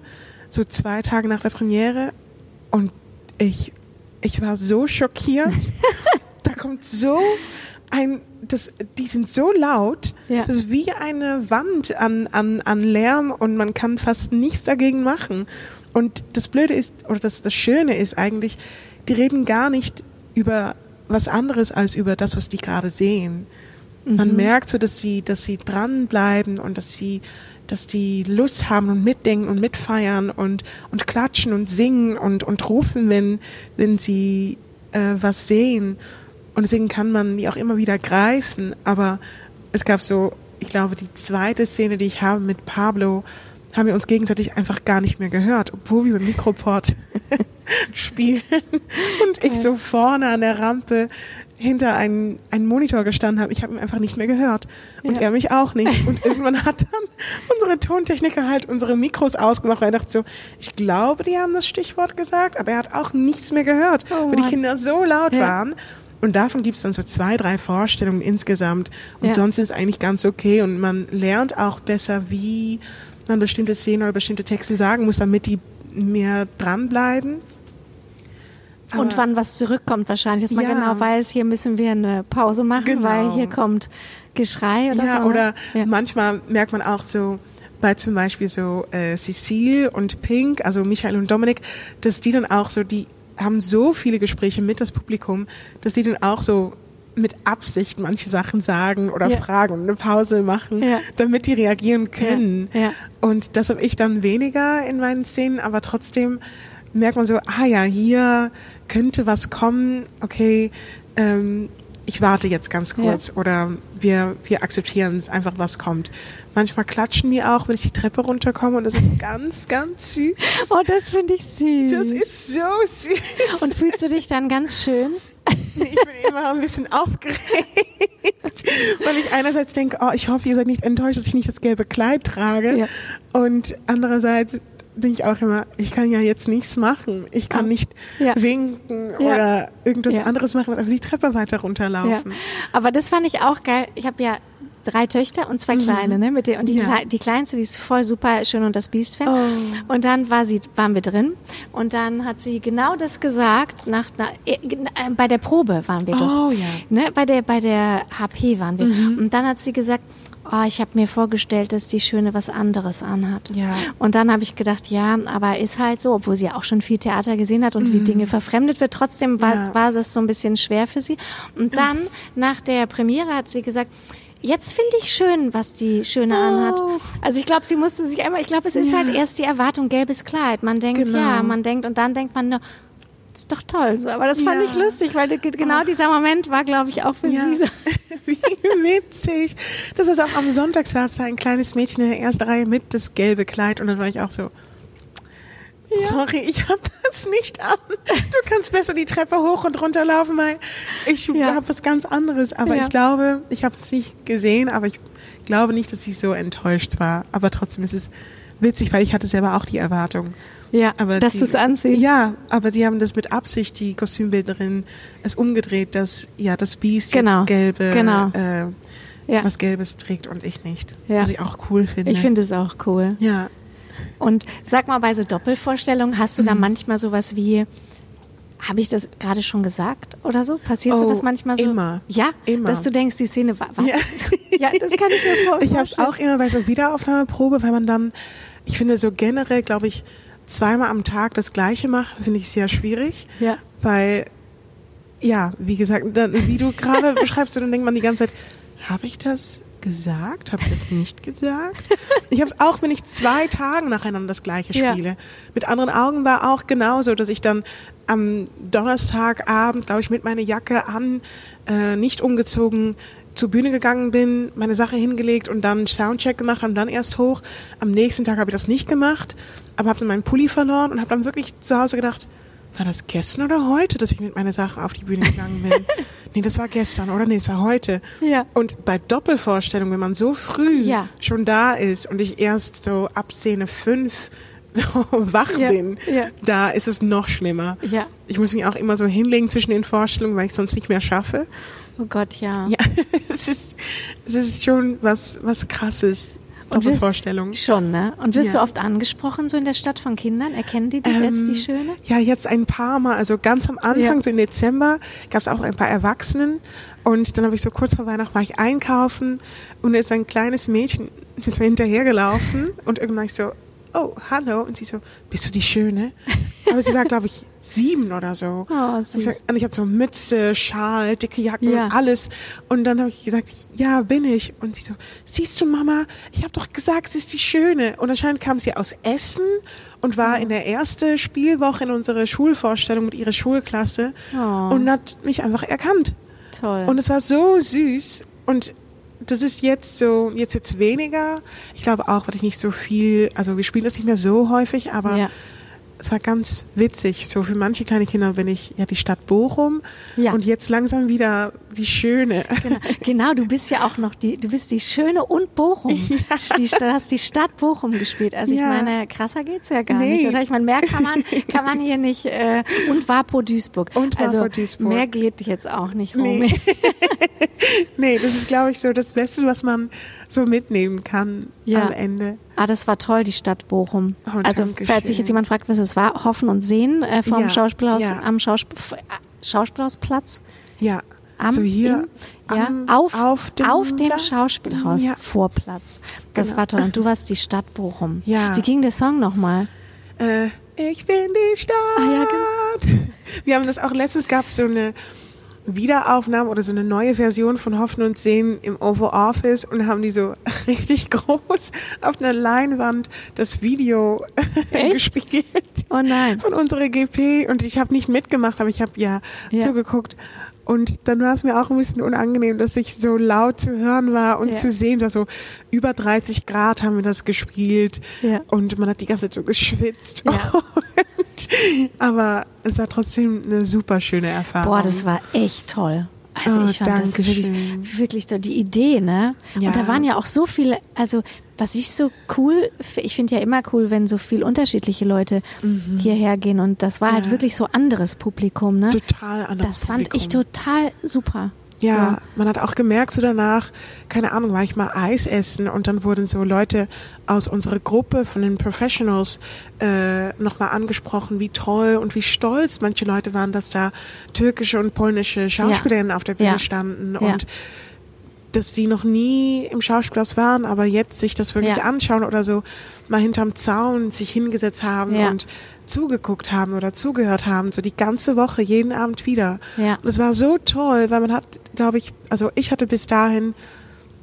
so zwei Tage nach der Premiere. Und ich, ich war so schockiert. da kommt so ein, das, die sind so laut, ja. das ist wie eine Wand an, an, an Lärm und man kann fast nichts dagegen machen. Und das Blöde ist, oder das, das Schöne ist eigentlich, die reden gar nicht über was anderes als über das, was die gerade sehen. Man mhm. merkt so, dass sie, dass sie dranbleiben und dass sie, dass die Lust haben und mitdenken und mitfeiern und, und klatschen und singen und, und rufen, wenn, wenn sie äh, was sehen. Und deswegen kann man die auch immer wieder greifen. Aber es gab so, ich glaube, die zweite Szene, die ich habe mit Pablo, haben wir uns gegenseitig einfach gar nicht mehr gehört, obwohl wir mit Mikroport spielen und ich so vorne an der Rampe hinter einen, einen Monitor gestanden habe. Ich habe ihn einfach nicht mehr gehört. Und ja. er mich auch nicht. Und irgendwann hat dann unsere Tontechniker halt unsere Mikros ausgemacht, weil er dachte so, ich glaube, die haben das Stichwort gesagt, aber er hat auch nichts mehr gehört, oh, weil die Kinder so laut ja. waren. Und davon gibt es dann so zwei, drei Vorstellungen insgesamt. Und ja. sonst ist es eigentlich ganz okay. Und man lernt auch besser, wie man bestimmte Szenen oder bestimmte Texte sagen muss, damit die mehr dranbleiben. Aber und wann was zurückkommt wahrscheinlich, dass man ja. genau weiß, hier müssen wir eine Pause machen, genau. weil hier kommt Geschrei oder ja, so. Ne? Oder ja. manchmal merkt man auch so, bei zum Beispiel so äh, Cecile und Pink, also Michael und Dominik, dass die dann auch so, die haben so viele Gespräche mit das Publikum, dass die dann auch so mit Absicht manche Sachen sagen oder ja. fragen und eine Pause machen, ja. damit die reagieren können. Ja. Und das habe ich dann weniger in meinen Szenen, aber trotzdem merkt man so, ah ja, hier könnte was kommen, okay, ähm, ich warte jetzt ganz kurz ja. oder wir, wir akzeptieren es einfach, was kommt. Manchmal klatschen die auch, wenn ich die Treppe runterkomme und das ist ganz, ganz süß. Oh, das finde ich süß. Das ist so süß. Und fühlst du dich dann ganz schön? Ich bin immer ein bisschen aufgeregt, weil ich einerseits denke, oh, ich hoffe, ihr seid nicht enttäuscht, dass ich nicht das gelbe Kleid trage. Ja. Und andererseits denke ich auch immer, ich kann ja jetzt nichts machen. Ich kann ah. nicht ja. winken ja. oder irgendwas ja. anderes machen, als einfach die Treppe weiter runterlaufen. Aber das fand ich auch geil. Ich habe ja drei Töchter und zwei mhm. kleine, ne? Mit der, und die, ja. die kleinste, die ist voll super schön und das Biest-Fan. Oh. Und dann war sie, waren wir drin und dann hat sie genau das gesagt, nach, nach äh, äh bei der Probe waren wir doch. Oh, ja. ne? Bei der, bei der HP waren wir. Mhm. Und dann hat sie gesagt, oh, ich habe mir vorgestellt, dass die Schöne was anderes anhat. Ja. Und dann habe ich gedacht, ja, aber ist halt so, obwohl sie auch schon viel Theater gesehen hat und mhm. wie Dinge verfremdet wird, trotzdem war, ja. war das so ein bisschen schwer für sie. Und dann, nach der Premiere, hat sie gesagt, Jetzt finde ich schön, was die Schöne oh. anhat. Also ich glaube, sie musste sich einmal, ich glaube, es ist ja. halt erst die Erwartung, gelbes Kleid. Man denkt, genau. ja, man denkt und dann denkt man, ne, ist doch toll. So. Aber das fand ja. ich lustig, weil genau oh. dieser Moment war, glaube ich, auch für ja. sie so. Wie witzig. Das ist auch am Sonntag saß da ein kleines Mädchen in der ersten Reihe mit das gelbe Kleid und dann war ich auch so, ja. Sorry, ich habe das nicht an. Du kannst besser die Treppe hoch und runter laufen, weil ich ja. habe was ganz anderes. Aber ich glaube, ich habe es nicht gesehen, aber ich glaube nicht, dass ich so enttäuscht war. Aber trotzdem ist es witzig, weil ich hatte selber auch die Erwartung. Ja, aber dass du es anziehst. Ja, aber die haben das mit Absicht, die Kostümbildnerin, es umgedreht, dass ja das Biest genau. jetzt gelbe, genau. äh, ja. was Gelbes trägt und ich nicht. Ja. Was ich auch cool finde. Ich finde es auch cool. Ja. Und sag mal, bei so Doppelvorstellungen hast du mhm. da manchmal sowas wie, habe ich das gerade schon gesagt oder so? Passiert oh, sowas manchmal so? Immer. Ja, immer. Dass du denkst, die Szene war. war ja. ja, das kann ich mir vorstellen. Ich habe es auch immer bei so Wiederaufnahmeprobe, weil man dann, ich finde so generell, glaube ich, zweimal am Tag das Gleiche macht, finde ich sehr schwierig. Ja. Weil, ja, wie gesagt, dann, wie du gerade beschreibst, dann denkt man die ganze Zeit, habe ich das gesagt? Habe ich das nicht gesagt? Ich habe es auch, wenn ich zwei Tage nacheinander das gleiche spiele. Ja. Mit anderen Augen war auch genauso, dass ich dann am Donnerstagabend, glaube ich, mit meiner Jacke an, äh, nicht umgezogen, zur Bühne gegangen bin, meine Sache hingelegt und dann Soundcheck gemacht und dann erst hoch. Am nächsten Tag habe ich das nicht gemacht, aber habe dann meinen Pulli verloren und habe dann wirklich zu Hause gedacht, war das gestern oder heute, dass ich mit meiner Sache auf die Bühne gegangen bin? nee, das war gestern oder nee, das war heute. Ja. Und bei Doppelvorstellungen, wenn man so früh ja. schon da ist und ich erst so ab Szene fünf so wach ja. bin, ja. da ist es noch schlimmer. Ja. Ich muss mich auch immer so hinlegen zwischen den Vorstellungen, weil ich sonst nicht mehr schaffe. Oh Gott, ja. Ja, es ist, es ist schon was, was krasses. Doppelvorstellung. Schon, ne? Und wirst ja. du oft angesprochen so in der Stadt von Kindern? Erkennen die dich ähm, jetzt, die Schöne? Ja, jetzt ein paar Mal. Also ganz am Anfang, ja. so im Dezember, gab es auch ein paar Erwachsenen. Und dann habe ich so kurz vor Weihnachten war ich einkaufen und da ist ein kleines Mädchen ist mir hinterhergelaufen und irgendwann war ich so, oh, hallo. Und sie so, bist du die Schöne? Aber sie war, glaube ich, sieben oder so. Oh, süß. Und ich, und ich hatte so Mütze, Schal, dicke Jacken, ja. alles. Und dann habe ich gesagt, ja, bin ich. Und sie so, siehst du, Mama, ich habe doch gesagt, sie ist die Schöne. Und anscheinend kam sie aus Essen und war oh. in der ersten Spielwoche in unserer Schulvorstellung mit ihrer Schulklasse oh. und hat mich einfach erkannt. Toll. Und es war so süß. Und das ist jetzt so, jetzt jetzt weniger. Ich glaube auch, weil ich nicht so viel, also wir spielen das nicht mehr so häufig, aber ja es war ganz witzig. So für manche kleine Kinder bin ich ja die Stadt Bochum ja. und jetzt langsam wieder die Schöne. Genau. genau, du bist ja auch noch die, du bist die Schöne und Bochum. Ja. Die, du hast die Stadt Bochum gespielt. Also ja. ich meine, krasser geht's ja gar nee. nicht, oder? Ich meine, mehr kann man, kann man hier nicht. Äh, und Wapo Duisburg. Und also Wapo Duisburg. Mehr geht jetzt auch nicht, Romy. Nee. nee, das ist, glaube ich, so das Beste, was man so mitnehmen kann ja. am Ende. Ah, das war toll, die Stadt Bochum. Oh, also, falls sich jetzt jemand fragt, was es war, Hoffen und Sehen äh, vom ja. Schauspielhaus, ja. am Schauspiel, Schauspielhausplatz. Ja. Am, so hier in, ja, auf, auf dem, auf dem Schauspielhaus ja. Vorplatz. Das genau. war toll. Und du warst die Stadt Bochum. Ja. Wie ging der Song nochmal? Äh, ich bin die Stadt. Ah, ja, genau. Wir haben das auch letztens gab es so eine Wiederaufnahmen oder so eine neue Version von Hoffen und Sehen im Oval Office und haben die so richtig groß auf einer Leinwand das Video gespielt. Oh nein. Von unserer GP und ich habe nicht mitgemacht, aber ich habe ja, Ja. zugeguckt. Und dann war es mir auch ein bisschen unangenehm, dass ich so laut zu hören war und Ja. zu sehen, dass so über 30 Grad haben wir das gespielt Ja. und man hat die ganze Zeit so geschwitzt. Ja. Und, aber es war trotzdem eine super schöne Erfahrung. Boah, das war echt toll. Also Oh, ich fand das wirklich, wirklich toll. die Idee, ne? Ja. Und da waren ja auch so viele, also was ich so cool, ich finde ja immer cool, wenn so viel unterschiedliche Leute hierher gehen und das war halt Mhm. Ja. wirklich so anderes Publikum, ne? total anders. Das fand ich total super. Ja, man hat auch gemerkt, so danach, keine Ahnung, war ich mal Eis essen und dann wurden so Leute aus unserer Gruppe von den Professionals äh, nochmal angesprochen, wie toll und wie stolz manche Leute waren, dass da türkische und polnische Schauspielerinnen auf der Bühne Ja. standen Ja. Dass die noch nie im Schauspielhaus waren, aber jetzt sich das wirklich Ja. anschauen oder so mal hinterm Zaun sich hingesetzt haben Ja. und zugeguckt haben oder zugehört haben, so die ganze Woche, jeden Abend wieder. Ja. Und es war so toll, weil man hat, glaube ich, also ich hatte bis dahin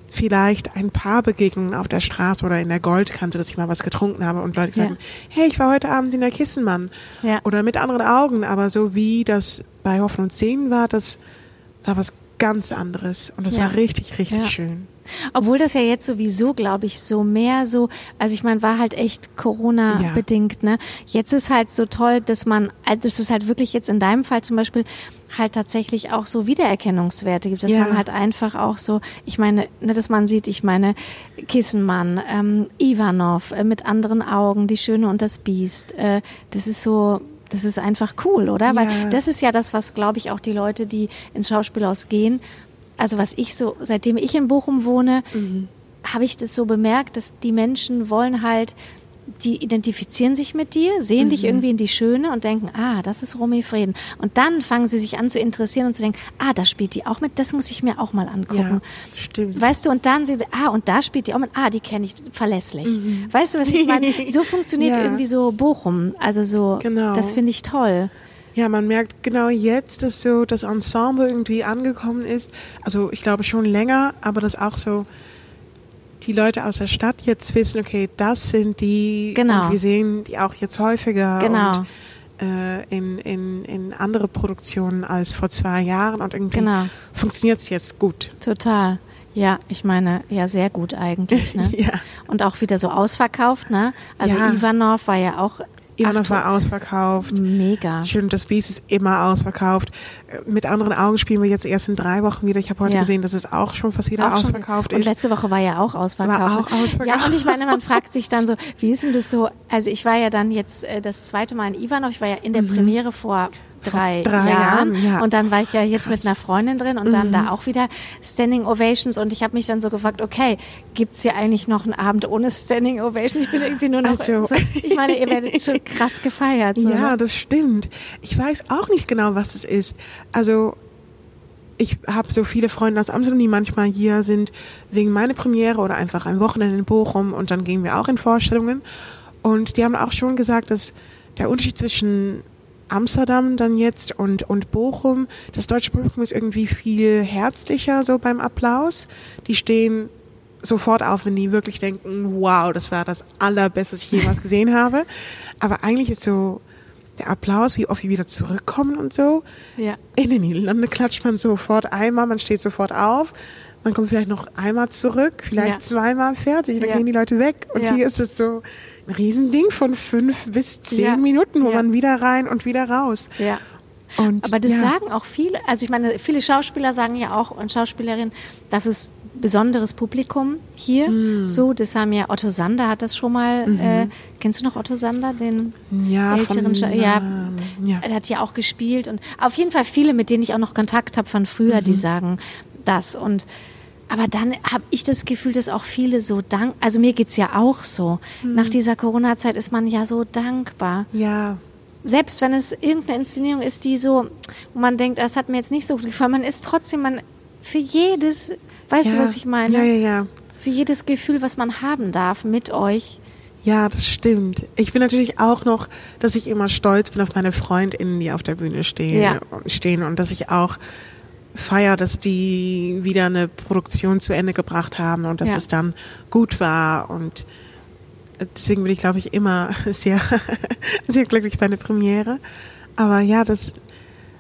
vielleicht ein paar Begegnungen auf der Straße oder in der Goldkante, dass ich mal was getrunken habe und Leute gesagt Ja. hey, ich war heute Abend in der Kissenmann. Ja. Oder mit anderen Augen, aber so wie das bei Hoffen und Sehen war, das war was ganz anderes. Und das Ja. war richtig, richtig Ja. schön. Obwohl das ja jetzt sowieso, glaube ich, so mehr so, also ich meine, war halt echt Corona-bedingt, ne? Jetzt ist halt so toll, dass man, also dass es halt wirklich jetzt in deinem Fall zum Beispiel halt tatsächlich auch so Wiedererkennungswerte gibt, dass Ja. man halt einfach auch so, ich meine, ne, dass man sieht, ich meine, Kissenmann, ähm, Ivanov äh, mit anderen Augen, die Schöne und das Biest, äh, das ist so, das ist einfach cool, oder? Weil Ja. das ist ja das, was, glaube ich, auch die Leute, die ins Schauspielhaus gehen, also was ich so, seitdem ich in Bochum wohne, habe ich das so bemerkt, dass die Menschen wollen halt, die identifizieren sich mit dir, sehen dich irgendwie in die Schöne und denken, ah, das ist Romy Frieden. Und dann fangen sie sich an zu interessieren und zu denken, ah, da spielt die auch mit, das muss ich mir auch mal angucken. Ja, stimmt. Weißt du, und dann sehen sie, ah, und da spielt die auch mit, ah, die kenne ich, verlässlich. Weißt du, was ich meine? So funktioniert Ja. irgendwie so Bochum. Also so, Genau. das finde ich toll. Ja, man merkt genau jetzt, dass so das Ensemble irgendwie angekommen ist. Also ich glaube schon länger, aber dass auch so die Leute aus der Stadt jetzt wissen, okay, das sind die Genau. und wir sehen die auch jetzt häufiger Genau. und äh, in, in, in andere Produktionen als vor zwei Jahren und irgendwie Genau. funktioniert es jetzt gut. Total. Ja, ich meine, ja, sehr gut eigentlich. Ne? Ja. Und auch wieder so ausverkauft, ne? Also Ja. Ivanov war ja auch Ivanov acht- war ausverkauft. mega. Schön, das Biest ist immer ausverkauft. Äh, Mit anderen Augen spielen wir jetzt erst in drei Wochen wieder. Ich habe heute Ja. gesehen, dass es auch schon fast wieder Auch schon- ausverkauft und ist. letzte Woche war ja auch ausverkauft. War auch ausverkauft. Ja, und ich meine, man fragt sich dann so, wie ist denn das so? Also ich war ja dann jetzt äh, das zweite Mal in Ivanov, ich war ja in der Premiere vor drei, Mhm. drei Jahren, Jahren, ja. und dann war ich ja jetzt mit Krass. Mhm. einer Freundin drin und dann da auch wieder Standing Ovations und ich habe mich dann so gefragt, okay, gibt's hier eigentlich noch einen Abend ohne Standing Ovations? Ich bin irgendwie nur noch, Also- so, ich meine, ihr werdet schon krass gefeiert. So, Ja, ne? das stimmt. Ich weiß auch nicht genau, was es ist. Also ich habe so viele Freunde aus Amsterdam, die manchmal hier sind wegen meiner Premiere oder einfach ein Wochenende in Bochum und dann gehen wir auch in Vorstellungen. Und die haben auch schon gesagt, dass der Unterschied zwischen Amsterdam dann jetzt und, und Bochum, das deutsche Publikum ist irgendwie viel herzlicher so beim Applaus. Die stehen sofort auf, wenn die wirklich denken, wow, das war das allerbeste, was ich jemals gesehen habe. Aber eigentlich ist so der Applaus, wie oft wir wieder zurückkommen und so. Ja. In den Niederlanden klatscht man sofort einmal, man steht sofort auf. Man kommt vielleicht noch einmal zurück, vielleicht Ja. zweimal fertig, dann Ja. gehen die Leute weg. Und hier ist es so ein Riesending von fünf bis zehn Ja. Minuten, wo Ja. man wieder rein und wieder raus. Ja. Und Aber das ja. sagen auch viele, also ich meine, viele Schauspieler sagen ja auch und Schauspielerinnen, das ist besonderes Publikum hier. Hm. So, das haben ja Otto Sander hat das schon mal. Äh, kennst du noch Otto Sander, den Mhm. ja, älteren von, ja, ja. er hat ja auch gespielt und auf jeden Fall viele, mit denen ich auch noch Kontakt habe von früher, Mhm. die sagen das und aber dann habe ich das Gefühl, dass auch viele so dank, also mir geht's ja auch so. Mhm. Nach dieser Corona-Zeit ist man ja so dankbar ja, selbst wenn es irgendeine Inszenierung ist, die so, wo man denkt, das hat mir jetzt nicht so gut gefallen, man ist trotzdem, man für jedes, weißt du, ja. was ich meine? Ja, ja, ja. Für jedes Gefühl, was man haben darf mit euch. Ja, das stimmt. Ich bin natürlich auch noch, dass ich immer stolz bin auf meine FreundInnen, die auf der Bühne stehen, Ja. stehen und dass ich auch feier, dass die wieder eine Produktion zu Ende gebracht haben und dass Ja. es dann gut war und deswegen bin ich, glaube ich, immer sehr, sehr glücklich bei einer Premiere. Aber ja, das,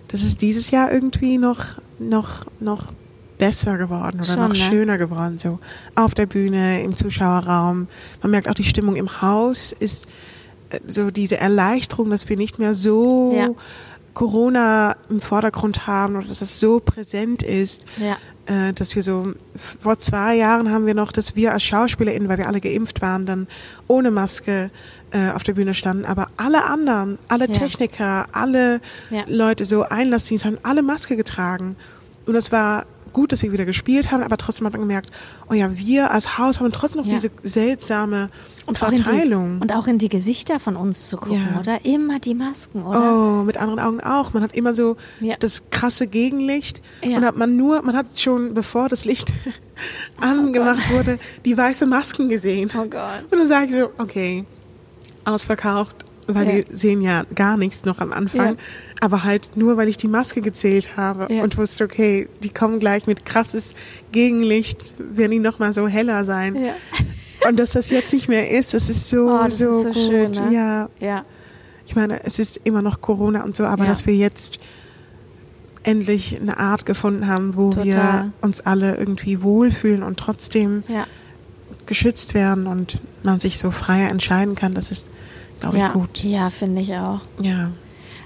das ist dieses Jahr irgendwie noch, noch, noch besser geworden oder Schon, noch ne? schöner geworden. So auf der Bühne, im Zuschauerraum. Man merkt auch, die Stimmung im Haus ist äh, so diese Erleichterung, dass wir nicht mehr so Ja. Corona im Vordergrund haben oder dass es so präsent ist Ja. äh, dass wir so, vor zwei Jahren haben wir noch, dass wir als SchauspielerInnen, weil wir alle geimpft waren, dann ohne Maske äh, auf der Bühne standen, aber alle anderen, alle Ja. Techniker, alle Ja. Leute, so Einlassdienst, haben alle Maske getragen. Und das war gut, dass wir wieder gespielt haben, aber trotzdem hat man gemerkt, oh ja, wir als Haus haben trotzdem noch Ja. diese seltsame Und auch, in die, Verteilung. und auch in die Gesichter von uns zu gucken, Ja. oder? Immer die Masken, oder? Oh, mit anderen Augen auch. Man hat immer so Ja. das krasse Gegenlicht und hat man nur, man hat schon bevor das Licht angemacht wurde, die weiße Masken gesehen. Oh Gott. Und dann sage ich so, okay, ausverkauft, weil Ja. wir sehen ja gar nichts noch am Anfang, Ja. aber halt nur, weil ich die Maske gezählt habe Ja. und wusste, okay, die kommen gleich mit krasses Gegenlicht, werden die noch mal so heller sein. Und dass das jetzt nicht mehr ist, das ist so, Oh, das so, ist so gut. schön, ne? Ja, Ja. ich meine, es ist immer noch Corona und so, aber dass wir jetzt endlich eine Art gefunden haben, wo Total. wir uns alle irgendwie wohlfühlen und trotzdem geschützt werden und man sich so freier entscheiden kann, das ist, glaube ja. ich, gut. Ja, finde ich auch. Ja.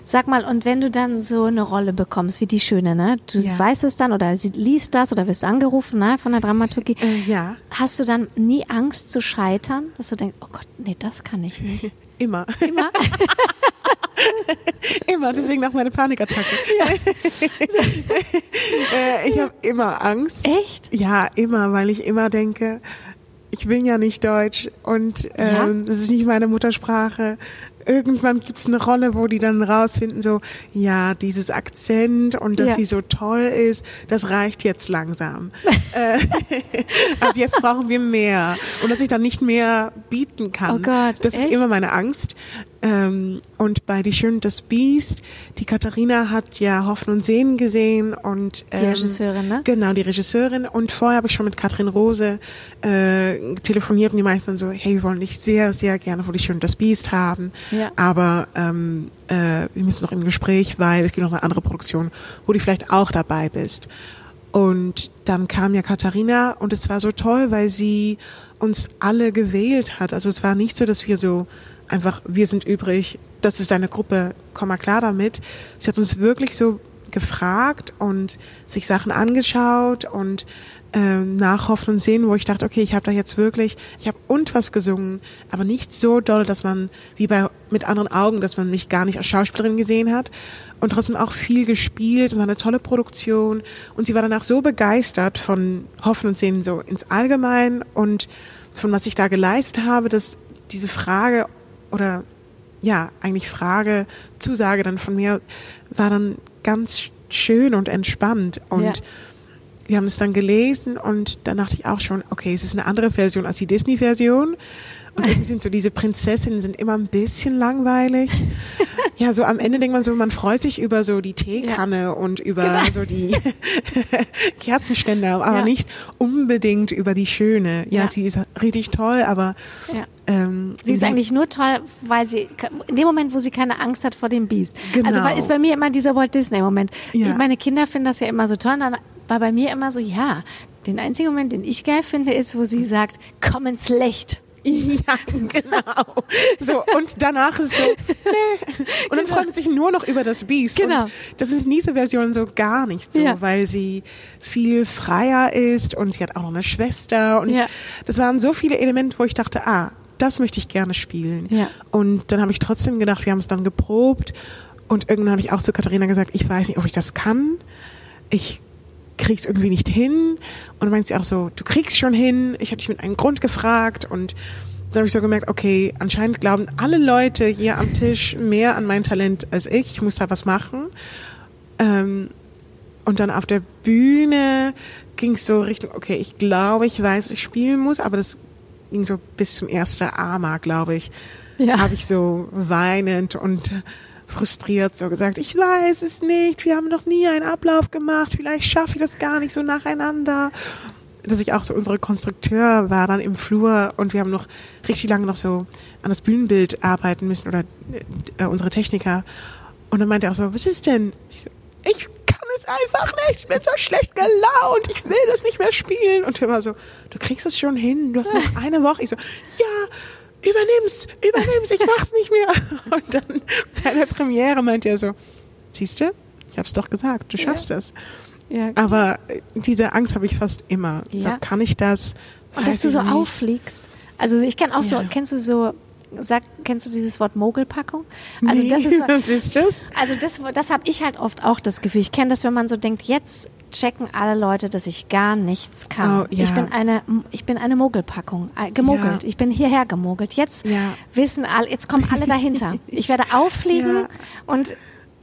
Sag mal, und wenn du dann so eine Rolle bekommst, wie die Schöne, ne? Du Ja. weißt es dann oder sie liest das oder wirst angerufen, ne, von der Dramaturgie. Äh, ja, Hast du dann nie Angst zu scheitern? Dass du denkst, oh Gott, nee, das kann ich nicht. immer. Immer? immer, deswegen auch meine Panikattacke. äh, ich habe immer Angst. Echt? Ja, immer, weil ich immer denke, ich bin ja nicht Deutsch und Ja? ähm, das ist nicht meine Muttersprache. Irgendwann gibt's eine Rolle, wo die dann rausfinden, so, ja, dieses Akzent und dass Ja. sie so toll ist, das reicht jetzt langsam. äh, ab jetzt brauchen wir mehr. Und dass ich dann nicht mehr bieten kann. Oh Gott, das echt? ist immer meine Angst. Ähm, und bei Die Schön und das Biest, die Katharina hat ja Hoffen und Sehen gesehen und Die ähm, Regisseurin, ne? Genau, die Regisseurin. Und vorher habe ich schon mit Katrin Rose äh, telefoniert und die meinten so, hey, wir wollen dich sehr, sehr gerne für die Schön und das Biest haben. Ja. Aber ähm, äh, wir müssen noch im Gespräch, weil es gibt noch eine andere Produktion, wo du vielleicht auch dabei bist. Und dann kam ja Katharina und es war so toll, weil sie uns alle gewählt hat. Also es war nicht so, dass wir so einfach, wir sind übrig, das ist deine Gruppe, komm mal klar damit. Sie hat uns wirklich so gefragt und sich Sachen angeschaut und ähm, nachhoffen und sehen, wo ich dachte, okay, ich habe da jetzt wirklich, ich habe und was gesungen, aber nicht so doll, dass man wie bei mit anderen Augen, dass man mich gar nicht als Schauspielerin gesehen hat und trotzdem auch viel gespielt. Es war eine tolle Produktion und sie war danach so begeistert von Hoffen und Sehen so ins Allgemein und von was ich da geleistet habe, dass diese Frage oder ja, eigentlich Frage, Zusage dann von mir war dann ganz schön und entspannt und Ja. wir haben es dann gelesen und dann dachte ich auch schon, okay, es ist eine andere Version als die Disney-Version. Und irgendwie sind so diese Prinzessinnen sind immer ein bisschen langweilig. Ja, so am Ende denkt man so, man freut sich über so die Teekanne und über so die Kerzenständer, aber Ja. nicht unbedingt über die Schöne. Ja, Ja. sie ist richtig toll, aber Ja. ähm, Sie ist eigentlich nur toll, weil sie in dem Moment, wo sie keine Angst hat vor dem Biest. Genau. Also ist bei mir immer dieser Walt Disney Moment. Ja. Meine Kinder finden das ja immer so toll. Dann war bei mir immer so, ja, den einzigen Moment, den ich geil finde, ist, wo sie sagt, komm ins Licht. Ja, genau. So, und danach ist es so, nee. Und dann freut man sich nur noch über das Biest. Genau. Und das ist in dieser Version so gar nicht so, Ja. weil sie viel freier ist und sie hat auch noch eine Schwester. Und Ja. ich, das waren so viele Elemente, wo ich dachte, ah, das möchte ich gerne spielen. Ja. Und dann habe ich trotzdem gedacht, wir haben es dann geprobt. Und irgendwann habe ich auch zu Katharina gesagt, ich weiß nicht, ob ich das kann. Ich krieg's irgendwie nicht hin. Und dann meint sie auch so, du kriegst schon hin. Ich habe dich mit einem Grund gefragt und dann habe ich so gemerkt, okay, anscheinend glauben alle Leute hier am Tisch mehr an mein Talent als ich. Ich muss da was machen. Ähm, und dann auf der Bühne ging es so Richtung, okay, ich glaube, ich weiß, was ich spielen muss, aber das ging so bis zum ersten Ama, glaube ich. Ja. Habe ich so weinend und frustriert so gesagt, ich weiß es nicht, wir haben noch nie einen Ablauf gemacht, vielleicht schaffe ich das gar nicht so nacheinander. Dass ich auch so unsere Konstrukteur war dann im Flur und wir haben noch richtig lange noch so an das Bühnenbild arbeiten müssen oder äh, unsere Techniker. Und dann meinte er auch so, was ist denn? Ich, so, ich kann es einfach nicht, ich bin so schlecht gelaunt, ich will das nicht mehr spielen. Und er war so, du kriegst es schon hin, du hast noch eine Woche. Ich so, ja, übernimm's, übernimm's, ich mach's nicht mehr. Und dann bei der Premiere meinte er so, siehst du, ich hab's doch gesagt, du schaffst Ja. das. Ja. Aber äh, diese Angst habe ich fast immer. So, Ja. kann ich das? Und dass du so nicht. auffliegst. Also ich kenne auch so, kennst du so, sag, kennst du dieses Wort Mogelpackung? Also Nee. das ist, siehst du's? also das, das habe ich halt oft auch das Gefühl. Ich kenne das, wenn man so denkt, jetzt checken alle Leute, dass ich gar nichts kann. Oh, ja. Ich bin eine, ich bin eine Mogelpackung, äh, gemogelt. Ja. Ich bin hierher gemogelt. Jetzt Ja. wissen alle, jetzt kommen alle dahinter. Ich werde auffliegen und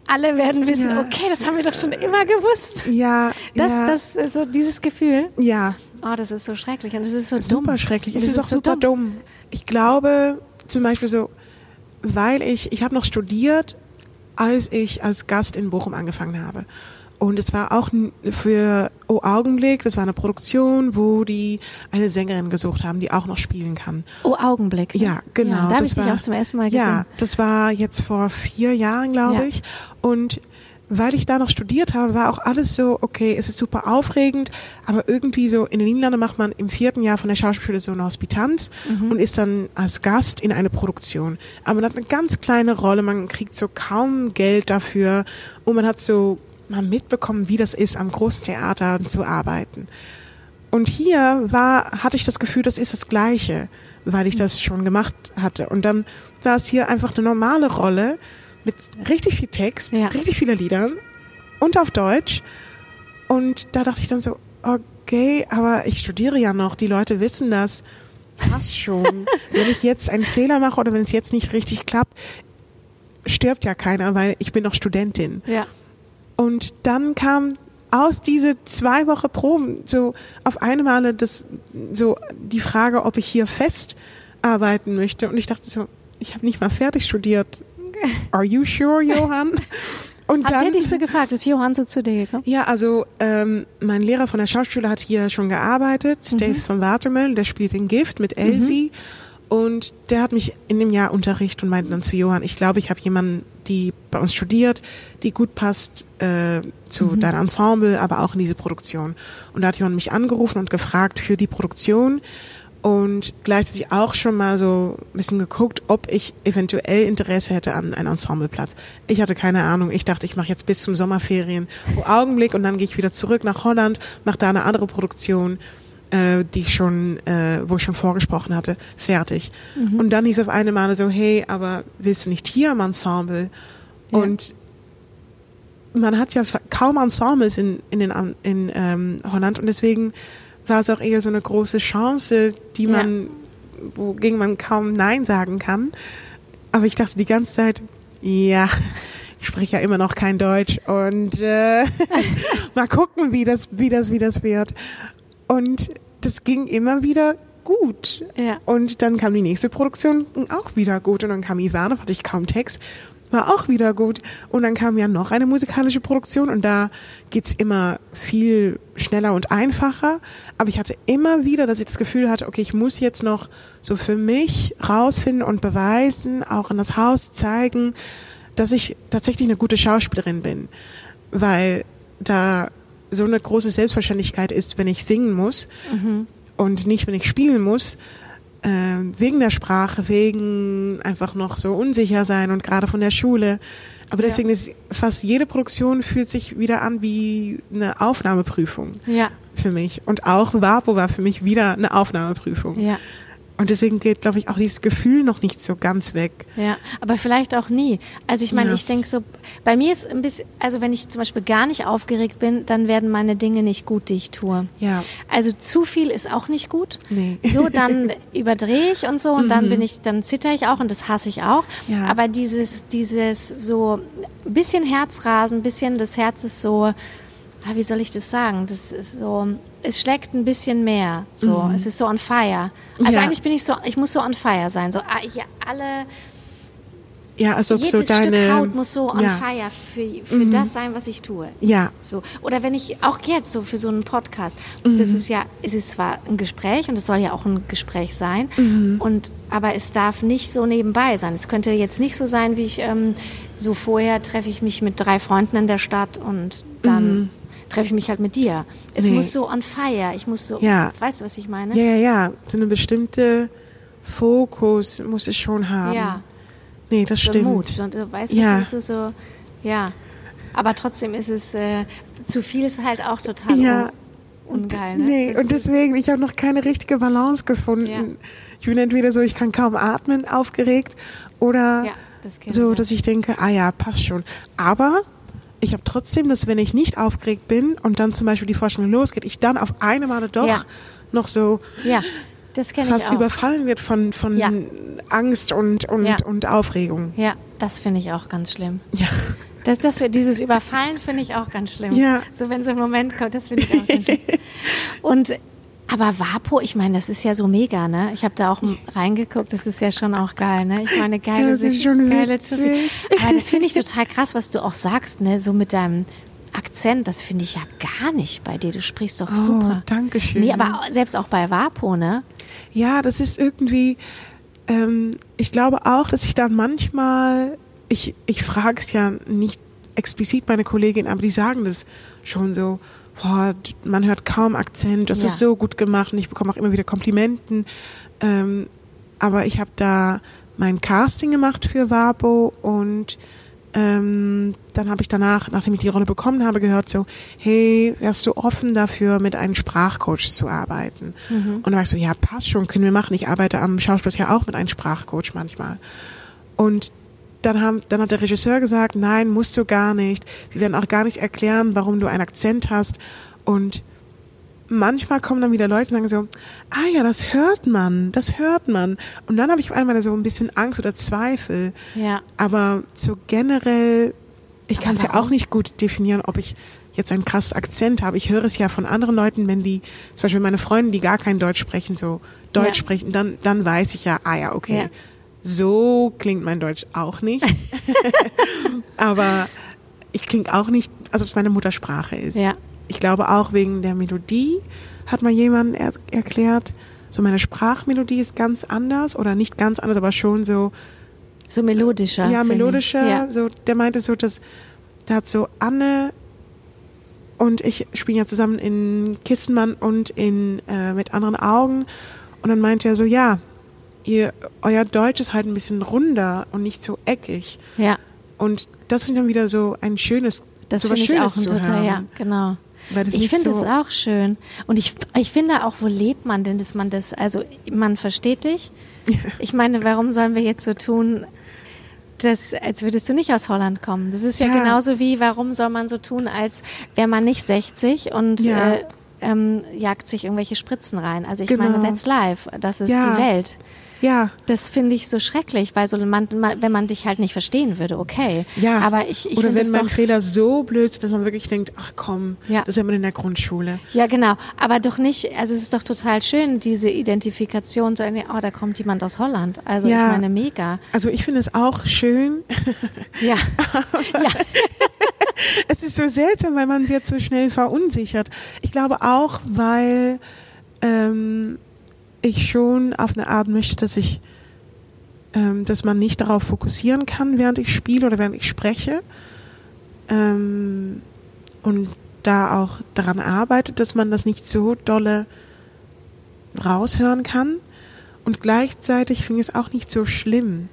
alle werden wissen, Ja. okay, das haben wir doch schon immer gewusst. Ja, Das, ja, das ist so dieses Gefühl. ja, Oh, das ist so schrecklich und das ist so super dumm. schrecklich. Das Es ist auch so super dumm. Ich glaube zum Beispiel so, weil ich, ich habe noch studiert, als ich als Gast in Bochum angefangen habe. Und es war auch für O Augenblick, das war eine Produktion, wo die eine Sängerin gesucht haben, die auch noch spielen kann. Oh, Augenblick. ne? Ja, genau. Ja, da habe ich dich war- auch zum ersten Mal gesehen. Ja, das war jetzt vor vier Jahren, glaube Ja. ich. Und weil ich da noch studiert habe, war auch alles so, okay, es ist super aufregend, aber irgendwie so in den Niederlanden macht man im vierten Jahr von der Schauspielschule so eine Hospitanz Mhm. und ist dann als Gast in eine Produktion. Aber man hat eine ganz kleine Rolle, man kriegt so kaum Geld dafür und man hat so mal mitbekommen, wie das ist, am großen Theater zu arbeiten. Und hier war, hatte ich das Gefühl, das ist das Gleiche, weil ich das schon gemacht hatte. Und dann war es hier einfach eine normale Rolle mit richtig viel Text, Ja. richtig viele Liedern und auf Deutsch. Und da dachte ich dann so, okay, aber ich studiere ja noch, die Leute wissen das. Passt schon. wenn ich jetzt einen Fehler mache oder wenn es jetzt nicht richtig klappt, stirbt ja keiner, weil ich bin noch Studentin. Ja. Und dann kam aus diese zwei Wochen Proben so auf einmal das so die Frage, ob ich hier fest arbeiten möchte. Und ich dachte so, ich habe nicht mal fertig studiert. Are you sure, Johann? Und Hat dann der dich so gefragt? Ist Johann so zu dir gekommen? ja, also ähm, mein Lehrer von der Schauspielschule hat hier schon gearbeitet, Steve von Watermüll, der spielt in Gift mit Elsie. Und der hat mich in dem Jahr Unterricht und meinte dann zu Johann, ich glaube, ich habe jemanden, die bei uns studiert, die gut passt äh, zu deinem Ensemble, aber auch in diese Produktion. Und da hat Johann mich angerufen und gefragt für die Produktion und gleichzeitig auch schon mal so ein bisschen geguckt, ob ich eventuell Interesse hätte an einem Ensembleplatz. Ich hatte keine Ahnung. Ich dachte, ich mache jetzt bis zum Sommerferien pro Augenblick und dann gehe ich wieder zurück nach Holland, mache da eine andere Produktion, äh, die ich schon, äh, wo ich schon vorgesprochen hatte, fertig. Und dann hieß auf einmal so, hey, aber willst du nicht hier am Ensemble? Ja. Und man hat ja kaum Ensembles in, in, den, in ähm, Holland und deswegen war es auch eher so eine große Chance, die Ja. man, wogegen man kaum Nein sagen kann. Aber ich dachte die ganze Zeit, ja, ich spreche ja immer noch kein Deutsch und äh, mal gucken, wie das, wie das, wie das wird. Und das ging immer wieder gut. Ja. Und dann kam die nächste Produktion auch wieder gut. Und dann kam Ivanov, hatte ich kaum Text, war auch wieder gut. Und dann kam ja noch eine musikalische Produktion und da geht's immer viel schneller und einfacher. Aber ich hatte immer wieder, dass ich das Gefühl hatte, okay, ich muss jetzt noch so für mich rausfinden und beweisen, auch in das Haus zeigen, dass ich tatsächlich eine gute Schauspielerin bin. Weil da so eine große Selbstverständlichkeit ist, wenn ich singen muss und nicht, wenn ich spielen muss, wegen der Sprache, wegen einfach noch so unsicher sein und gerade von der Schule. Aber Ja. deswegen ist fast jede Produktion fühlt sich wieder an wie eine Aufnahmeprüfung Ja, für mich. Und auch Vapo war für mich wieder eine Aufnahmeprüfung. ja, Und deswegen geht, glaube ich, auch dieses Gefühl noch nicht so ganz weg. ja. Aber vielleicht auch nie. Also ich meine, Ja. ich denke so, bei mir ist ein bisschen, also wenn ich zum Beispiel gar nicht aufgeregt bin, dann werden meine Dinge nicht gut, die ich tue. Ja. Also zu viel ist auch nicht gut. Nee. So, dann überdrehe ich und so und dann bin ich, dann zitter ich auch und das hasse ich auch. Ja. Aber dieses, dieses so ein bisschen Herzrasen, ein bisschen das Herz ist so, ah, wie soll ich das sagen? Das ist so, es schlägt ein bisschen mehr. So, es ist so on fire. Also Ja. eigentlich bin ich so, ich muss so on fire sein. So, ah, ja, alle Ja, als ob jedes so deine. Stück Haut muss so on ja. fire für, für das sein, was ich tue. Ja, So. Oder wenn ich auch jetzt so für so einen Podcast, Mhm. das ist ja, es ist zwar ein Gespräch und es soll ja auch ein Gespräch sein, Mhm. und aber es darf nicht so nebenbei sein. Es könnte jetzt nicht so sein, wie ich ähm, so vorher treffe ich mich mit drei Freunden in der Stadt und dann treffe ich mich halt mit dir. Es. Nee. muss so on fire. Ich muss so, Ja. weißt du, was ich meine? ja, ja, ja. So eine bestimmte Fokus muss es schon haben. Ja. Nee, das so stimmt. Mut. Äh, weißt du, Ja. ist so, ja. Aber trotzdem ist es, äh, zu viel ist halt auch total Ja. un ungeil. Ne? Nee, Das und deswegen, ich habe noch keine richtige Balance gefunden. Ja. Ich bin entweder so, ich kann kaum atmen, aufgeregt, oder Ja, das so, dass ich denke, ah ja, passt schon. Aber ich habe trotzdem, dass wenn ich nicht aufgeregt bin und dann zum Beispiel die Vorstellung losgeht, ich dann auf eine Male doch Ja. noch so Ja, fast überfallen wird von, von Ja. Angst und, und, und Aufregung. Ja, das finde ich auch ganz schlimm. Ja. Das, das, dieses Überfallen finde ich auch ganz schlimm. Ja. So, wenn so ein Moment kommt, das finde ich auch ganz schlimm. Und, aber Vapo, ich meine, das ist ja so mega, ne? Ich habe da auch reingeguckt, das ist ja schon auch geil, ne? Ich meine, geile, das ist schon geile. Tussi. Aber das finde ich total krass, was du auch sagst, ne? So mit deinem Akzent, das finde ich ja gar nicht bei dir. Du sprichst doch Oh, super. danke schön. Nee, aber selbst auch bei Vapo, ne? Ja, das ist irgendwie, ähm, ich glaube auch, dass ich dann manchmal, ich, ich frage es ja nicht explizit meine Kollegin, aber die sagen das schon so, boah, man hört kaum Akzent, das Ja. ist so gut gemacht und ich bekomme auch immer wieder Komplimenten. Ähm, aber ich habe da mein Casting gemacht für Wabo und ähm, dann habe ich danach, nachdem ich die Rolle bekommen habe, gehört so, hey, wärst du offen dafür, mit einem Sprachcoach zu arbeiten? Und dann war ich so, ja, passt schon, können wir machen. Ich arbeite am Schauspiel ja auch mit einem Sprachcoach manchmal. Und dann, haben, dann hat der Regisseur gesagt, nein, musst du gar nicht. Wir werden auch gar nicht erklären, warum du einen Akzent hast. Und manchmal kommen dann wieder Leute und sagen so, ah ja, das hört man, das hört man. Und dann habe ich auf einmal so ein bisschen Angst oder Zweifel. Ja. Aber so generell, ich kann es ja auch nicht gut definieren, ob ich jetzt einen krassen Akzent habe. Ich höre es ja von anderen Leuten, wenn die, zum Beispiel meine Freunde, die gar kein Deutsch sprechen, so Deutsch Ja. sprechen, dann, dann weiß ich ja, ah ja, okay. Ja. So klingt mein Deutsch auch nicht. Aber ich klinge auch nicht, als ob es meine Muttersprache ist. Ja. Ich glaube auch wegen der Melodie, hat mal jemand er erklärt, so meine Sprachmelodie ist ganz anders oder nicht ganz anders, aber schon so, So melodischer. ja, melodischer. Ja. So, der meinte so, dass da hat so Anne und ich spielen ja zusammen in Kissenmann und in äh, mit anderen Augen. Und dann meinte er so, ja, ihr, euer Deutsch ist halt ein bisschen runder und nicht so eckig. ja. Und das finde ich dann wieder so ein schönes, Das so was finde ich auch ein total, ja, genau. Das Ich finde es so, auch schön. Und ich, ich finde auch, wo lebt man denn, dass man das, also man versteht dich. Ich meine, warum sollen wir jetzt so tun, dass, als würdest du nicht aus Holland kommen? Das ist ja, Ja. genauso wie, warum soll man so tun, als wäre man nicht 60 und Ja. äh, ähm, jagt sich irgendwelche Spritzen rein. Also ich Genau. meine, that's life. Das ist Ja. die Welt. Ja, Das finde ich so schrecklich, weil so man, man, wenn man dich halt nicht verstehen würde, okay. ja. Aber ich, ich Oder wenn doch Fehler so blöd ist, dass man wirklich denkt, ach komm, Ja. das ist ja immer in der Grundschule. Ja, genau. Aber doch nicht, also es ist doch total schön, diese Identifikation, so eine, oh, da kommt jemand aus Holland. Also Ja. ich meine, mega. Also ich finde es auch schön. Ja. ja. Es ist so seltsam, weil man wird so schnell verunsichert. Ich glaube auch, weil ähm, ich schon auf eine Art möchte, dass ich, ähm, dass man nicht darauf fokussieren kann, während ich spiele oder während ich spreche. Ähm, und da auch daran arbeitet, dass man das nicht so dolle raushören kann. Und gleichzeitig finde ich es auch nicht so schlimm.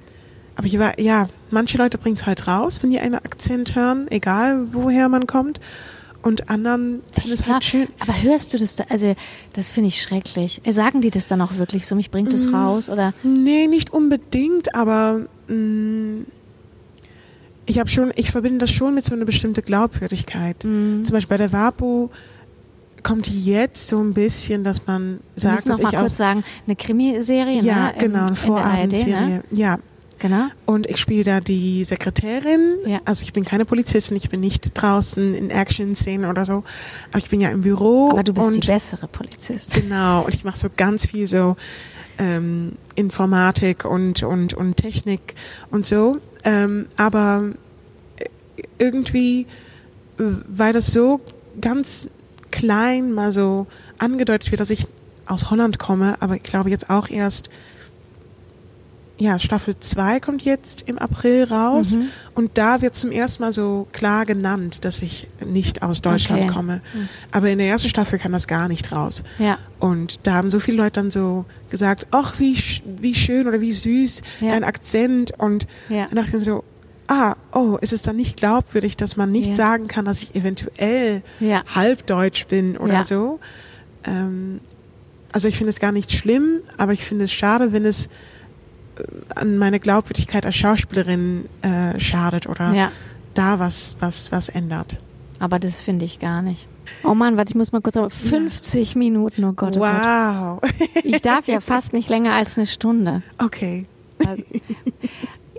Aber ich war, ja, manche Leute bringen es halt raus, wenn die einen Akzent hören, egal woher man kommt. Und anderen es Klar. halt schön. Aber hörst du das da, also das finde ich schrecklich. Sagen die das dann auch wirklich so, mich bringt das raus oder? Nee, nicht unbedingt, aber mh, ich habe schon, ich verbinde das schon mit so einer bestimmten Glaubwürdigkeit. Mhm. Zum Beispiel bei der WAPO kommt jetzt so ein bisschen, dass man Wir sagt, müssen noch dass mal kurz sagen, eine Krimiserie, ja, ne? Genau, eine ARD, Vorabendserie. ne? Ja. Genau. Und ich spiele da die Sekretärin. Ja. Also ich bin keine Polizistin, ich bin nicht draußen in Action-Szenen oder so. Aber ich bin ja im Büro. Aber du bist und die bessere Polizistin. Genau, und ich mache so ganz viel so ähm, Informatik und, und, und Technik und so. Ähm, aber irgendwie, äh, weil das so ganz klein mal so angedeutet wird, dass ich aus Holland komme, aber ich glaube jetzt auch erst ja, Staffel 2 kommt jetzt im April raus Mhm. und da wird zum ersten Mal so klar genannt, dass ich nicht aus Deutschland Okay. komme. Aber in der ersten Staffel kam das gar nicht raus. Ja. Und da haben so viele Leute dann so gesagt, ach, wie, wie schön oder wie süß Ja. dein Akzent. Und Ja. dann dachte ich so, ah, oh, ist es dann nicht glaubwürdig, dass man nicht Ja. sagen kann, dass ich eventuell Ja. halbdeutsch bin oder Ja. so. Ähm, also ich finde es gar nicht schlimm, aber ich finde es schade, wenn es an meine Glaubwürdigkeit als Schauspielerin äh, schadet oder Ja. da was, was, was ändert. Aber das finde ich gar nicht. Oh Mann, warte, ich muss mal kurz sagen. 50 Minuten, oh Gott, oh Gott. wow. Ich darf ja fast nicht länger als eine Stunde. okay.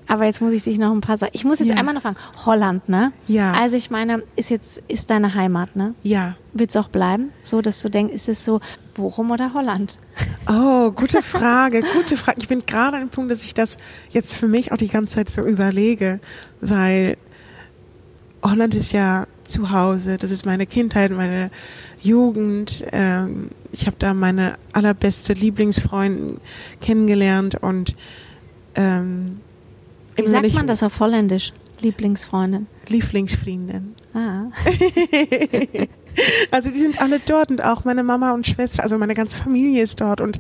Aber jetzt muss ich dich noch ein paar sagen. Ich muss jetzt Ja. einmal noch fragen. Holland, ne? Ja. Also ich meine, ist jetzt, ist deine Heimat, ne? Ja. Wird es auch bleiben? So, dass du denkst, ist es so Bochum oder Holland? Oh, gute Frage, gute Frage. Ich bin gerade an dem Punkt, dass ich das jetzt für mich auch die ganze Zeit so überlege, weil Holland ist ja zu Hause, das ist meine Kindheit, meine Jugend. Ähm, ich habe da meine allerbeste Lieblingsfreundin kennengelernt und ähm, Wie sagt ich- man das auf Holländisch? Lieblingsfreundin. Lieblingsfreundin. Ah. Also die sind alle dort und auch meine Mama und Schwester, also meine ganze Familie ist dort und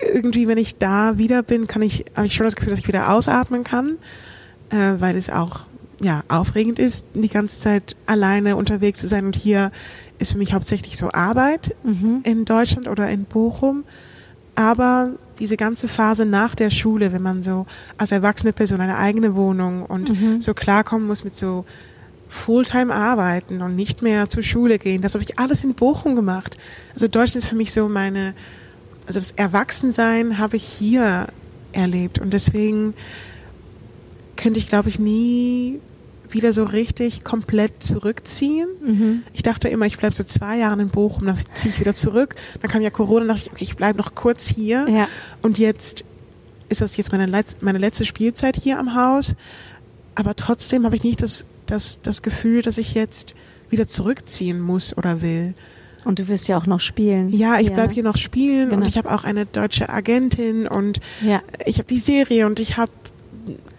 irgendwie, wenn ich da wieder bin, kann ich, habe ich schon das Gefühl, dass ich wieder ausatmen kann, äh, weil es auch ja aufregend ist, die ganze Zeit alleine unterwegs zu sein und hier ist für mich hauptsächlich so Arbeit Mhm. in Deutschland oder in Bochum, aber diese ganze Phase nach der Schule, wenn man so als erwachsene Person eine eigene Wohnung und Mhm. so klarkommen muss mit so Fulltime arbeiten und nicht mehr zur Schule gehen. Das habe ich alles in Bochum gemacht. Also Deutschland ist für mich so meine, also das Erwachsensein habe ich hier erlebt und deswegen könnte ich, glaube ich, nie wieder so richtig komplett zurückziehen. Mhm. Ich dachte immer, ich bleibe so zwei Jahre in Bochum, dann ziehe ich wieder zurück. Dann kam ja Corona, dachte ich, okay, ich bleibe noch kurz hier. Ja. Und jetzt ist das jetzt meine, meine letzte Spielzeit hier am Haus. Aber trotzdem habe ich nicht das, das, das Gefühl, dass ich jetzt wieder zurückziehen muss oder will. Und du wirst ja auch noch spielen. Ja, ich bleib hier noch spielen Genau. und ich habe auch eine deutsche Agentin und Ja. ich habe die Serie und ich habe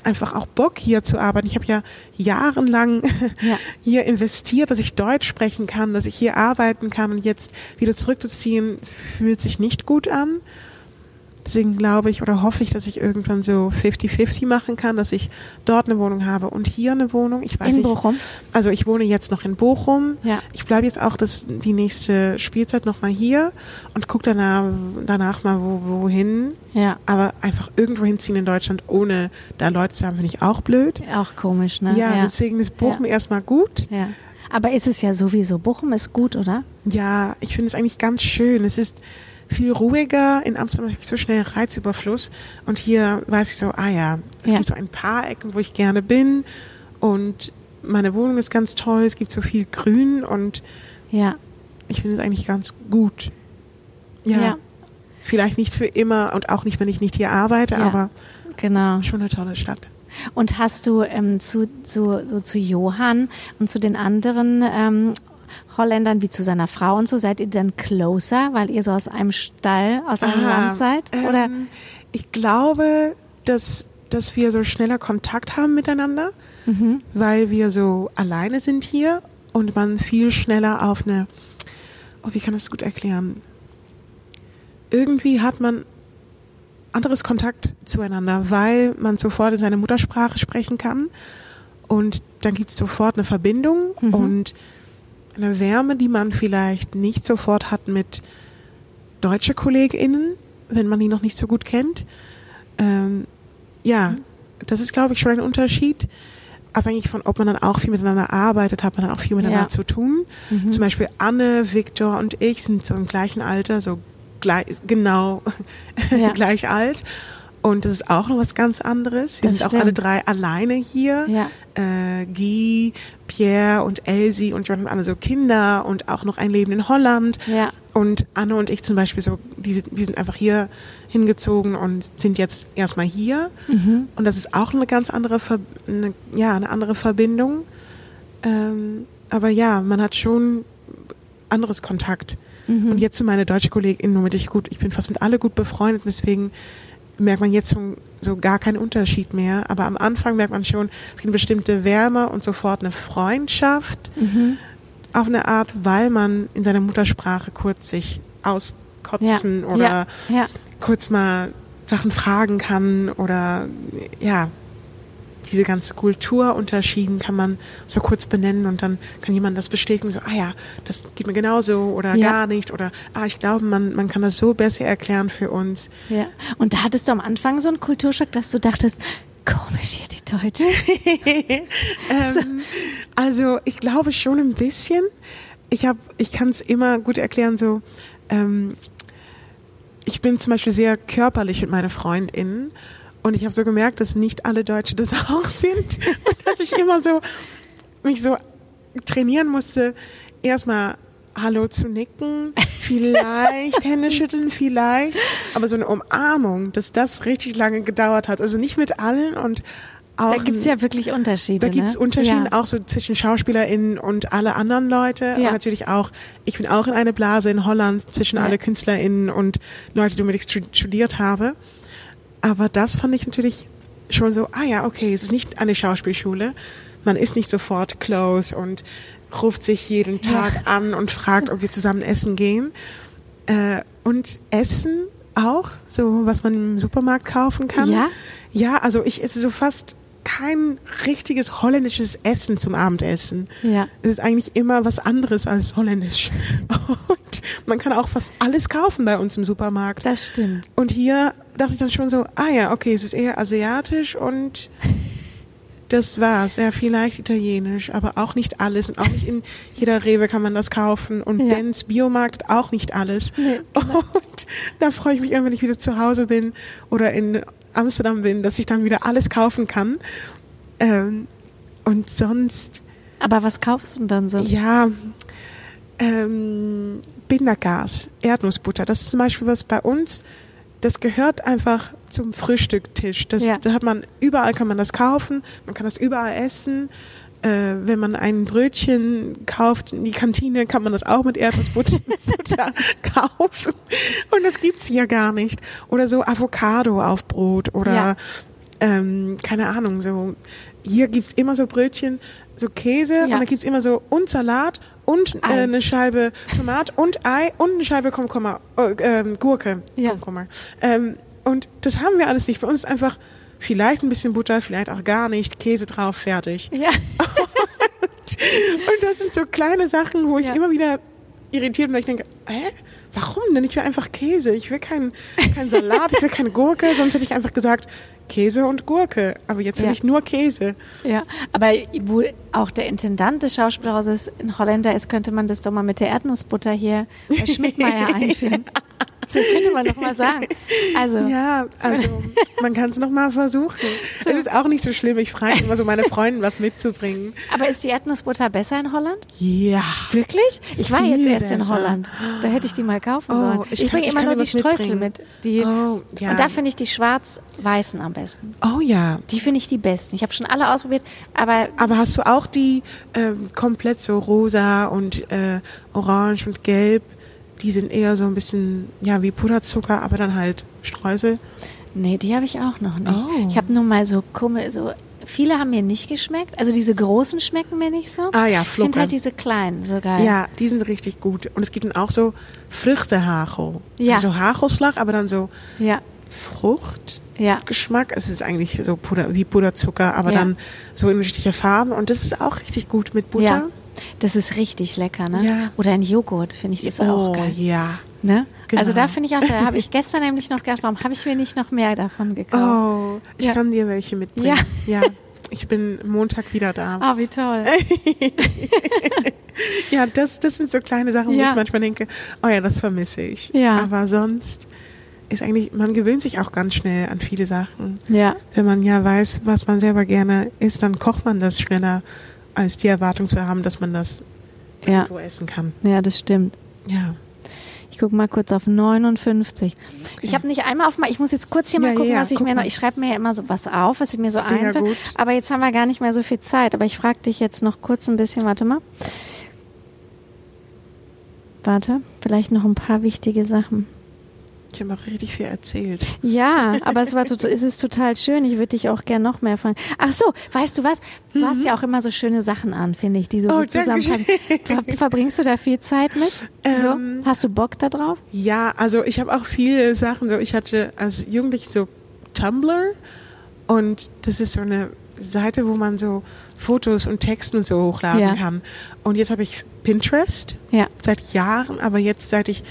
einfach auch Bock hier zu arbeiten. Ich habe ja jahrelang Ja. hier investiert, dass ich Deutsch sprechen kann, dass ich hier arbeiten kann und jetzt wieder zurückzuziehen fühlt sich nicht gut an. Deswegen glaube ich oder hoffe ich, dass ich irgendwann so 50-50 machen kann, dass ich dort eine Wohnung habe und hier eine Wohnung. Ich weiß In nicht. Bochum? Also ich wohne jetzt noch in Bochum. Ja. Ich bleibe jetzt auch das, die nächste Spielzeit noch mal hier und gucke danach, danach mal wo, wohin. Ja. Aber einfach irgendwo hinziehen in Deutschland, ohne da Leute zu haben, finde ich auch blöd. Auch komisch, ne? Ja, deswegen ist Bochum Ja. erstmal gut. Ja. Aber ist es ja sowieso. Bochum ist gut, oder? Ja, ich finde es eigentlich ganz schön. Es ist viel ruhiger. In Amsterdam habe ich so schnell Reizüberfluss. Und hier weiß ich so, ah ja, es Ja. gibt so ein paar Ecken, wo ich gerne bin. Und meine Wohnung ist ganz toll. Es gibt so viel Grün und Ja. ich finde es eigentlich ganz gut. Ja, Ja. Vielleicht nicht für immer und auch nicht, wenn ich nicht hier arbeite, Ja. aber Genau. schon eine tolle Stadt. Und hast du ähm, zu, zu, so zu Johann und zu den anderen ähm, Holländern wie zu seiner Frau und so, seid ihr dann closer, weil ihr so aus einem Stall, aus einem Ah, Land seid? Oder? Ähm, ich glaube, dass, dass wir so schneller Kontakt haben miteinander, Mhm. weil wir so alleine sind hier und man viel schneller auf eine, oh, wie kann ich das gut erklären? Irgendwie hat man anderes Kontakt zueinander, weil man sofort in seine Muttersprache sprechen kann und dann gibt es sofort eine Verbindung Mhm. und eine Wärme, die man vielleicht nicht sofort hat mit deutsche KollegInnen, wenn man die noch nicht so gut kennt. Ähm, ja, das ist, glaube ich, schon ein Unterschied. Abhängig von, ob man dann auch viel miteinander arbeitet, hat man dann auch viel miteinander Ja. zu tun. Mhm. Zum Beispiel Anne, Viktor und ich sind so im gleichen Alter, so gleich, genau Ja. gleich alt. Und das ist auch noch was ganz anderes. Wir Das sind auch stimmt. alle drei alleine hier. Ja. Äh, Guy, Pierre und Elsie und John haben alle so Kinder und auch noch ein Leben in Holland. Ja. und Anne und ich zum Beispiel so, die, wir sind einfach hier hingezogen und sind jetzt erstmal hier. Mhm. Und das ist auch eine ganz andere, Ver eine, ja, eine andere Verbindung. Ähm, aber ja, man hat schon anderes Kontakt. Mhm. Und jetzt zu meiner deutschen Kollegin, womit ich gut, ich bin fast mit alle gut befreundet, deswegen merkt man jetzt so, so gar keinen Unterschied mehr. Aber am Anfang merkt man schon, es gibt eine bestimmte Wärme und sofort eine Freundschaft Mhm. auf eine Art, weil man in seiner Muttersprache kurz sich auskotzen ja. oder ja. ja. kurz mal Sachen fragen kann oder ja, diese ganze Kulturunterschieden kann man so kurz benennen und dann kann jemand das bestätigen, so, ah ja, das geht mir genauso oder Ja. gar nicht oder ah, ich glaube, man, man kann das so besser erklären für uns. Ja. Und da hattest du am Anfang so einen Kulturschock, dass du dachtest, komisch hier die Deutschen. ähm, also ich glaube schon ein bisschen. Ich ich kann es immer gut erklären. So, ähm, ich bin zum Beispiel sehr körperlich mit meinen Freundinnen und ich habe so gemerkt, dass nicht alle Deutsche das auch sind und dass ich immer so mich so trainieren musste, erstmal Hallo zu nicken, vielleicht Hände schütteln, vielleicht, aber so eine Umarmung, dass das richtig lange gedauert hat. Also nicht mit allen und auch Da gibt es ja wirklich Unterschiede. da gibt es ne? Unterschiede ja. auch so zwischen SchauspielerInnen und alle anderen Leute. Ja. Und natürlich auch, ich bin auch in eine Blase in Holland zwischen Ja. alle KünstlerInnen und Leute, die ich stu- studiert habe. Aber das fand ich natürlich schon so, ah ja, okay, es ist nicht eine Schauspielschule. Man ist nicht sofort close und ruft sich jeden Tag an und fragt, ob wir zusammen essen gehen. Äh, und Essen auch, so was man im Supermarkt kaufen kann. Ja? Ja, also ich esse so fast kein richtiges holländisches Essen zum Abendessen. Ja. Es ist eigentlich immer was anderes als holländisch. Und man kann auch fast alles kaufen bei uns im Supermarkt. Das stimmt. Und hier dachte ich dann schon so, ah ja, okay, es ist eher asiatisch und das war's. Ja, vielleicht italienisch, aber auch nicht alles. Und auch nicht in jeder Rewe kann man das kaufen. Und Ja. Dens Biomarkt auch nicht alles. Nee, genau. Und da freue ich mich immer, wenn ich wieder zu Hause bin oder in Amsterdam bin, dass ich dann wieder alles kaufen kann. Ähm, und sonst, Aber was kaufst du denn dann so? ja, ähm, Bindergas, Erdnussbutter, das ist zum Beispiel was bei uns, das gehört einfach zum Frühstücktisch. Das, Ja. Hat man, überall kann man das kaufen, man kann das überall essen. Äh, wenn man ein Brötchen kauft in die Kantine, kann man das auch mit Erdnussbutter Butter kaufen. Und das gibt's hier gar nicht. Oder so Avocado auf Brot oder Ja. ähm, keine Ahnung, so hier gibt's immer so Brötchen, so Käse Ja. und dann gibt's immer so und Salat und äh, eine Scheibe Tomat und Ei und eine Scheibe Kumquat, äh, ähm, Gurke. Ja. Kumquat. Ähm, und das haben wir alles nicht. Bei uns ist einfach vielleicht ein bisschen Butter, vielleicht auch gar nicht, Käse drauf, fertig. Ja. Und das sind so kleine Sachen, wo ich Ja. immer wieder irritiert bin, weil ich denke, hä? Warum denn? Ich will einfach Käse. Ich will keinen kein Salat, ich will keine Gurke, sonst hätte ich einfach gesagt Käse und Gurke. Aber jetzt will Ja. ich nur Käse. Ja, aber wo auch der Intendant des Schauspielhauses ein Holländer ist, könnte man das doch mal mit der Erdnussbutter hier bei Schmidtmeier einführen. So könnte man doch mal sagen. Also, Ja, also man kann es noch mal versuchen. Es ist auch nicht so schlimm. Ich frage immer so meine Freunde, was mitzubringen. aber ist die Erdnussbutter besser in Holland? Ja. Wirklich? Ich war jetzt erst in besser. Holland. Da hätte ich die mal kaufen Oh, sollen. ich Ich, bringe immer nur die Streusel mit. Die, Oh, ja. Und da finde ich die schwarz-weißen am besten. Oh ja. Die finde ich die besten. Ich habe schon alle ausprobiert, aber Aber hast du auch die ähm, komplett so rosa und äh, orange und gelb? Die sind eher so ein bisschen, ja, wie Puderzucker, aber dann halt Streusel. nee, die habe ich auch noch nicht. Oh. Ich habe nur mal so Kummel, so viele haben mir nicht geschmeckt. Also diese großen schmecken mir nicht so. Ah ja, Ich finde halt diese kleinen so geil. Ja, die sind richtig gut. Und es gibt dann auch so Früchtehagel. Ja. So Hagelslag, aber dann so ja, Fruchtgeschmack. ja. Es ist eigentlich so Puder, wie Puderzucker, aber Ja. dann so in unterschiedlicher Farben. Und das ist auch richtig gut mit Butter. Ja. Das ist richtig lecker, ne? Ja. Oder ein Joghurt, finde ich das oh, auch geil. ja. Ne? Genau. Also da finde ich auch, da habe ich gestern nämlich noch gedacht, warum habe ich mir nicht noch mehr davon gekauft? Oh, ich Ja. kann dir welche mitbringen. Ja. Ich bin Montag wieder da. Ah, wie toll. Ja, das, das sind so kleine Sachen, wo Ja. ich manchmal denke, oh ja, das vermisse ich. Ja. Aber sonst ist eigentlich, man gewöhnt sich auch ganz schnell an viele Sachen. Ja, Wenn man ja weiß, was man selber gerne isst, dann kocht man das schneller, als die Erwartung zu haben, dass man das ja, irgendwo essen kann. ja, das stimmt. Ja. Ich gucke mal kurz auf 59. Ich habe nicht einmal auf mal, ich muss jetzt kurz hier mal Ja, gucken, ja, was ich guck mir noch, ich schreibe mir ja immer so was auf, was ich mir so einfällt. Aber jetzt haben wir gar nicht mehr so viel Zeit. Aber ich frage dich jetzt noch kurz ein bisschen, warte mal. Warte, vielleicht noch ein paar wichtige Sachen. Ich habe auch richtig viel erzählt. Ja, aber es war es ist total schön. Ich würde dich auch gern noch mehr fragen. Ach so, weißt du was? Du hast ja auch immer so schöne Sachen an, finde ich, die so Mhm. Oh. Ver verbringst du da viel Zeit mit? so? Ähm, Hast du Bock da drauf? Ja, also ich habe auch viele Sachen. So, ich hatte als Jugendlich so Tumblr und das ist so eine Seite, wo man so Fotos und Texten und so hochladen Ja. kann. Und jetzt habe ich Pinterest Ja. seit Jahren, aber jetzt seit ich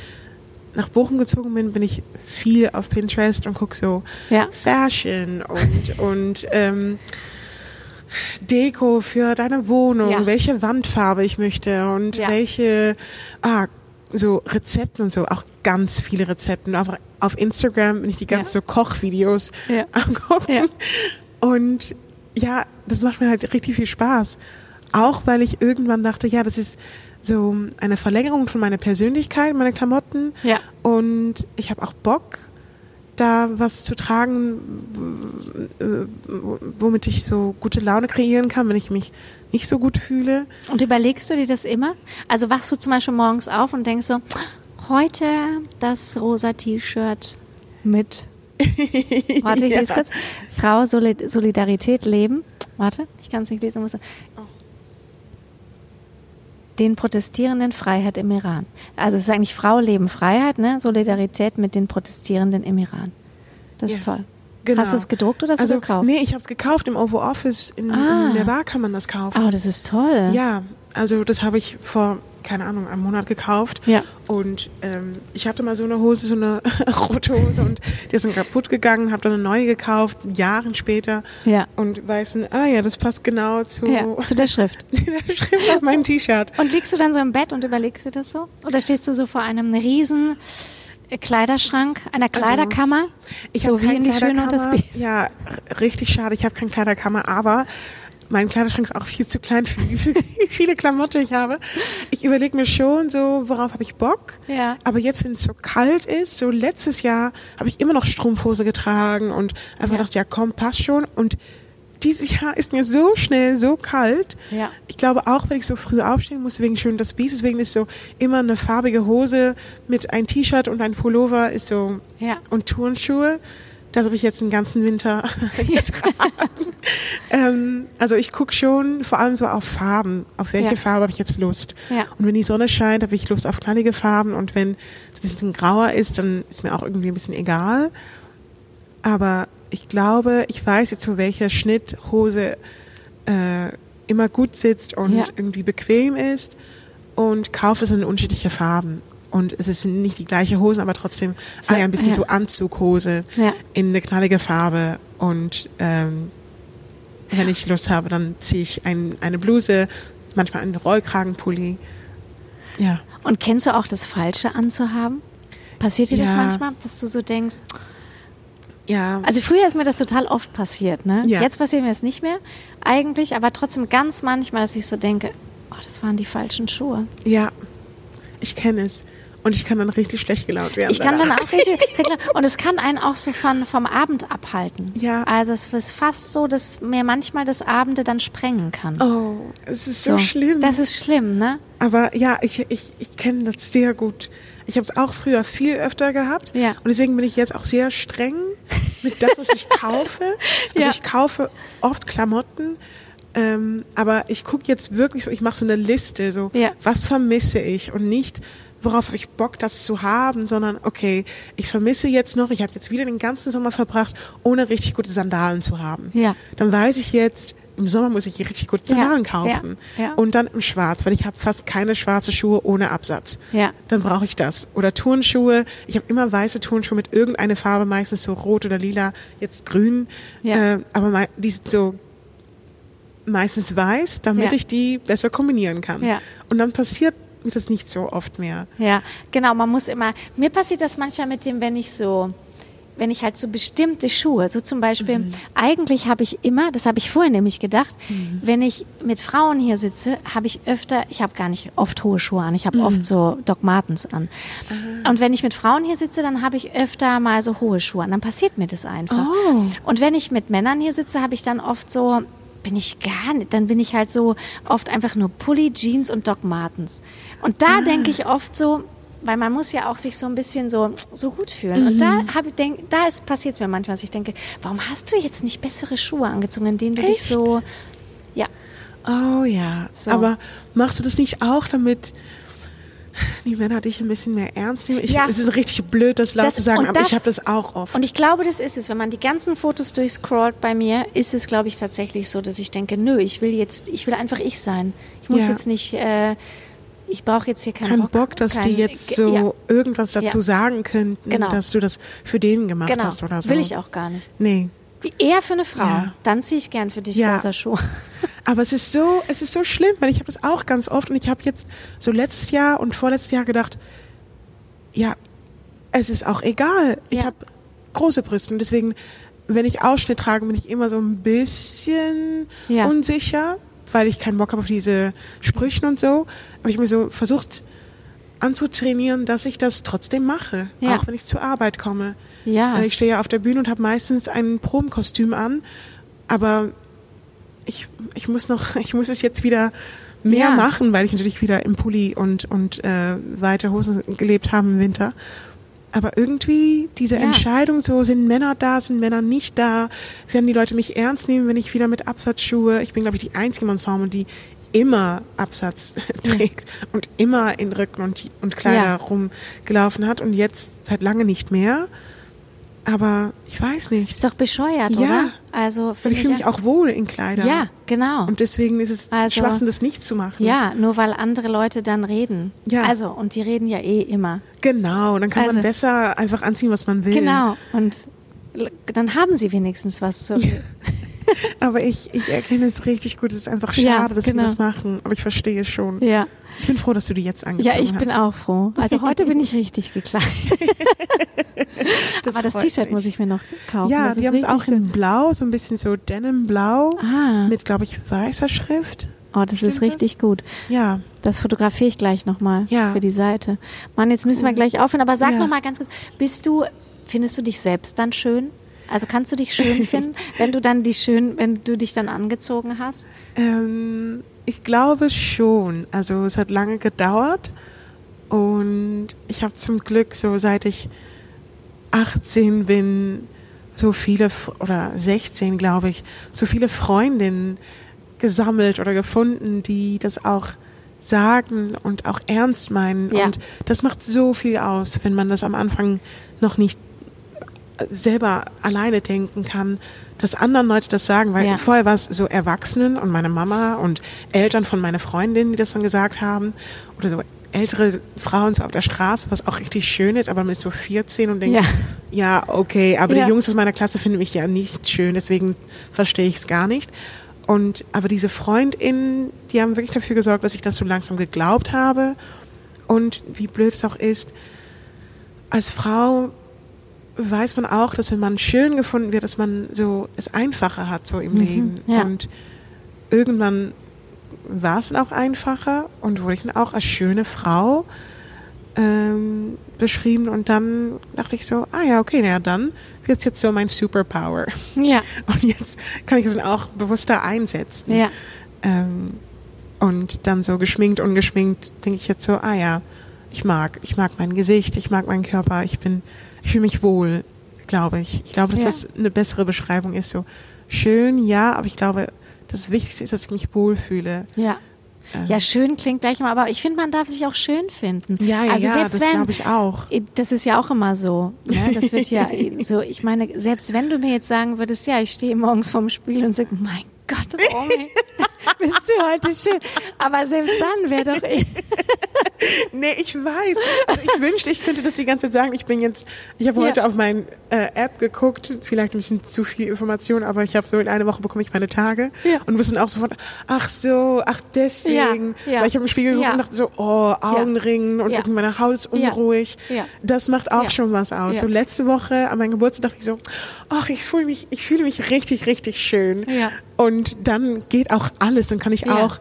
nach Bochum gezogen bin, bin ich viel auf Pinterest und gucke so Ja. Fashion und und ähm, Deko für deine Wohnung, Ja. welche Wandfarbe ich möchte und Ja. welche ah, so Rezepte und so, auch ganz viele Rezepte. Auf, auf Instagram bin ich die ganzen so Kochvideos Ja. am gucken. Ja. Und ja, das macht mir halt richtig viel Spaß. Auch weil ich irgendwann dachte, ja, das ist so eine Verlängerung von meiner Persönlichkeit, meine Klamotten. Ja. Und ich habe auch Bock, da was zu tragen, womit ich so gute Laune kreieren kann, wenn ich mich nicht so gut fühle. Und überlegst du dir das immer? Also wachst du zum Beispiel morgens auf und denkst so, heute das rosa T-Shirt mit. Warte, ich Ja. lese kurz. Frau Solid Solidarität leben. Warte, ich kann es nicht lesen. Muss den Protestierenden Freiheit im Iran. Also es ist eigentlich Frau leben Freiheit, ne? Solidarität mit den Protestierenden im Iran. Das ist Ja. toll. Genau. Hast du es gedruckt oder hast also, du gekauft? Nee, ich habe es gekauft im Oval Office. In, Ah. in der Bar kann man das kaufen. Oh, das ist toll. Ja, also das habe ich vor, keine Ahnung, einem Monat gekauft. Ja. Und ähm, ich hatte mal so eine Hose, so eine rote Hose und die ist dann kaputt gegangen, habe dann eine neue gekauft, Jahren später. Ja. Und weiß, ah ja, das passt genau zu Ja, zu der Schrift. der Schrift auf mein T-Shirt. Und liegst du dann so im Bett und überlegst dir das so? Oder stehst du so vor einem riesen äh, Kleiderschrank, einer Kleiderkammer? Ich so wie in die Schöne und das. Biest. Ja, richtig schade. Ich habe keine Kleiderkammer, aber mein Kleiderschrank ist auch viel zu klein für wie viel- wie viele Klamotten ich habe. Ich überlege mir schon so, worauf habe ich Bock. Ja. Aber jetzt, wenn es so kalt ist, so letztes Jahr habe ich immer noch Strumpfhose getragen und einfach Ja. gedacht, ja komm, passt schon. Und dieses Jahr ist mir so schnell so kalt. Ja. Ich glaube auch, wenn ich so früh aufstehen muss wegen schön das Biest, deswegen ist so immer eine farbige Hose mit ein T-Shirt und ein Pullover ist so Ja. und Turnschuhe. Das habe ich jetzt den ganzen Winter getragen. Ähm, also ich gucke schon vor allem so auf Farben. Auf welche Ja. Farbe habe ich jetzt Lust? Ja. Und wenn die Sonne scheint, habe ich Lust auf knallige Farben. Und wenn es ein bisschen grauer ist, dann ist mir auch irgendwie ein bisschen egal. Aber ich glaube, ich weiß jetzt so, welcher Schnitt Hose äh, immer gut sitzt und Ja. irgendwie bequem ist und kaufe es in unterschiedliche Farben. Und es ist nicht die gleiche Hose, aber trotzdem So, ah, ja, ein bisschen ja. so Anzughose in eine knallige Farbe. Und ähm, wenn ich Lust habe, dann ziehe ich ein, eine Bluse, manchmal einen Rollkragenpulli. Ja. Und kennst du auch das Falsche anzuhaben? Passiert dir das Ja. manchmal, dass du so denkst, Ja. also früher ist mir das total oft passiert, ne? Ja. Jetzt passiert mir das nicht mehr, eigentlich, aber trotzdem ganz manchmal, dass ich so denke, oh, das waren die falschen Schuhe. ja. Ich kenne es. Und ich kann dann richtig schlecht gelaunt werden. Ich kann dann danach. auch richtig, richtig und es kann einen auch so von, vom Abend abhalten. Ja. Also es ist fast so, dass mir manchmal das Abende dann sprengen kann. Oh, es ist so, schlimm. Das ist schlimm, ne? Aber ja, ich, ich, ich kenne das sehr gut. Ich habe es auch früher viel öfter gehabt. Ja. Und deswegen bin ich jetzt auch sehr streng mit das, was ich kaufe. Also Ja. ich kaufe oft Klamotten. Ähm, aber ich gucke jetzt wirklich so, ich mache so eine Liste, so Ja. was vermisse ich und nicht, worauf ich Bock, das zu haben, sondern okay, ich vermisse jetzt noch, ich habe jetzt wieder den ganzen Sommer verbracht, ohne richtig gute Sandalen zu haben. Ja. Dann weiß ich jetzt, im Sommer muss ich richtig gute Ja. Sandalen kaufen. Ja. Ja. Und dann im Schwarz, weil ich habe fast keine schwarze Schuhe ohne Absatz. Ja. Dann brauche ich das. Oder Turnschuhe. Ich habe immer weiße Turnschuhe mit irgendeiner Farbe, meistens so rot oder lila, jetzt grün. Ja. Äh, aber die sind so meistens weiß, damit Ja. ich die besser kombinieren kann. Ja. Und dann passiert mir das nicht so oft mehr. Ja, genau, man muss immer, mir passiert das manchmal mit dem, wenn ich so wenn ich halt so bestimmte Schuhe, so zum Beispiel, mhm. eigentlich habe ich immer, das habe ich vorhin nämlich gedacht, mhm. wenn ich mit Frauen hier sitze, habe ich öfter, ich habe gar nicht oft hohe Schuhe an, ich habe mhm. oft so Doc Martens an. Und wenn ich mit Frauen hier sitze, dann habe ich öfter mal so hohe Schuhe an, dann passiert mir das einfach. Oh. Und wenn ich mit Männern hier sitze, habe ich dann oft so bin ich gar nicht. Dann bin ich halt so oft einfach nur Pulli, Jeans und Doc Martens. Und da ah. denke ich oft so, weil man muss ja auch sich so ein bisschen so, so gut fühlen. Mhm. Und da habe ich denk, da passiert es mir manchmal, dass ich denke, warum hast du jetzt nicht bessere Schuhe angezogen, in denen du Echt? dich so, ja. Oh ja. So. Aber machst du das nicht auch, damit die Männer dich ein bisschen mehr ernst nehmen. Ich, ja. Es ist richtig blöd, das laut das, zu sagen, aber das, ich habe das auch oft. Und ich glaube, das ist es. Wenn man die ganzen Fotos durchscrollt bei mir, ist es, glaube ich, tatsächlich so, dass ich denke, nö, ich will jetzt, ich will einfach ich sein. Ich muss ja. jetzt nicht, äh, ich brauche jetzt hier keinen Kein Bock, Bock dass kein, die jetzt so ja. irgendwas dazu sagen könnten, genau. dass du das für den gemacht genau. hast oder so. Will ich auch gar nicht. Nee. Eher für eine Frau. Ja. Dann ziehe ich gern für dich ja. rosa Schuhe. Aber es ist so, es ist so schlimm, weil ich habe das auch ganz oft und ich habe jetzt so letztes Jahr und vorletztes Jahr gedacht, ja, es ist auch egal. Ich ja. habe große Brüste und deswegen, wenn ich Ausschnitt trage, bin ich immer so ein bisschen ja. unsicher, weil ich keinen Bock habe auf diese Sprüchen und so. Aber ich mir so versucht anzutrainieren, dass ich das trotzdem mache, ja. auch wenn ich zur Arbeit komme. Ja. Äh, ich stehe ja auf der Bühne und habe meistens ein Probenkostüm an, aber ich, ich muss noch, ich muss es jetzt wieder mehr ja. machen, weil ich natürlich wieder im Pulli und, und äh, weite Hosen gelebt habe im Winter. Aber irgendwie diese ja. Entscheidung, so sind Männer da, sind Männer nicht da, werden die Leute mich ernst nehmen, wenn ich wieder mit Absatzschuhe, ich bin glaube ich die einzige im Ensemble, die immer Absatz trägt ja. und immer in Rücken und, und Kleider rumgelaufen hat und jetzt seit lange nicht mehr. Aber ich weiß nicht. Ist doch bescheuert, ja, oder? Also weil ich fühle mich auch wohl in Kleidern. Ja, genau. Und deswegen ist es also, Schwachsinn, das nicht zu machen. Ja, nur weil andere Leute dann reden. Ja. Also, und die reden ja eh immer. Genau, dann kann also, man besser einfach anziehen, was man will. Genau, und dann haben sie wenigstens was zu. Ja. Aber ich, ich erkenne es richtig gut. Es ist einfach schade, ja, dass genau. wir das machen. Aber ich verstehe es schon. Ja. Ich bin froh, dass du die jetzt angezogen hast. Ja, ich hast. bin auch froh. Also heute bin ich richtig gekleidet. das Aber das T-Shirt muss ich mir noch kaufen. Ja, die haben es auch in Blau, so ein bisschen so Denim-Blau ah. mit, glaube ich, weißer Schrift. Oh, das Stimmt ist richtig das? gut. Ja. Das fotografiere ich gleich nochmal ja. für die Seite. Mann, jetzt müssen wir gleich aufhören. Aber sag ja. noch mal ganz kurz, bist du, findest du dich selbst dann schön? Also kannst du dich schön finden, wenn du dann die schön, wenn du dich dann angezogen hast? Ähm, ich glaube schon. Also es hat lange gedauert und ich habe zum Glück so seit ich 18 bin so viele oder 16 glaube ich so viele Freundinnen gesammelt oder gefunden, die das auch sagen und auch ernst meinen ja. und das macht so viel aus, wenn man das am Anfang noch nicht selber alleine denken kann, dass anderen Leute das sagen, weil ja. vorher war es so Erwachsenen und meine Mama und Eltern von meiner Freundin, die das dann gesagt haben oder so ältere Frauen so auf der Straße, was auch richtig schön ist, aber man ist so 14 und denkt, ja, ja okay, aber ja. die Jungs aus meiner Klasse finden mich ja nicht schön, deswegen verstehe ich es gar nicht. Und aber diese FreundInnen, die haben wirklich dafür gesorgt, dass ich das so langsam geglaubt habe. Und wie blöd es auch ist, als Frau weiß man auch, dass wenn man schön gefunden wird, dass man so es einfacher hat so im mhm, Leben. Ja. Und irgendwann war es dann auch einfacher und wurde ich dann auch als schöne Frau ähm, beschrieben und dann dachte ich so, ah ja, okay, naja, dann wird es jetzt so mein Superpower. Ja. Und jetzt kann ich es dann auch bewusster einsetzen. Ja. Ähm, und dann so geschminkt, ungeschminkt, denke ich jetzt so, ah ja, ich mag, ich mag mein Gesicht, ich mag meinen Körper, ich bin ich fühle mich wohl, glaube ich. Ich glaube, dass ja. das eine bessere Beschreibung ist. So schön, ja, aber ich glaube, das Wichtigste ist, dass ich mich wohlfühle. Ja. Ähm. Ja, schön klingt gleich mal, aber ich finde, man darf sich auch schön finden. Ja, ja, also ja selbst das glaube ich auch. Das ist ja auch immer so. Ne? Das wird ja so, ich meine, selbst wenn du mir jetzt sagen würdest, ja, ich stehe morgens vorm Spiel und sage, mein Gott, Romy, bist du heute schön. Aber selbst dann wäre doch, nee, ich weiß. Also ich wünschte, ich könnte das die ganze Zeit sagen. Ich bin jetzt, ich habe Ja. heute auf meine äh, App geguckt, vielleicht ein bisschen zu viel Information, aber ich habe so in einer Woche bekomme ich meine Tage Ja. und wir sind auch sofort, ach so, ach deswegen. Ja, ja. Weil ich habe im Spiegel geguckt Ja. und dachte so, oh, Augenringen und Ja. irgendwie meine Haut ist Ja. unruhig. Ja. Das macht auch Ja. schon was aus. Ja. So letzte Woche an meinem Geburtstag dachte ich so, ach, ich fühle mich, ich fühle mich richtig, richtig schön. Ja. Und dann geht auch alles, dann kann ich Ja. auch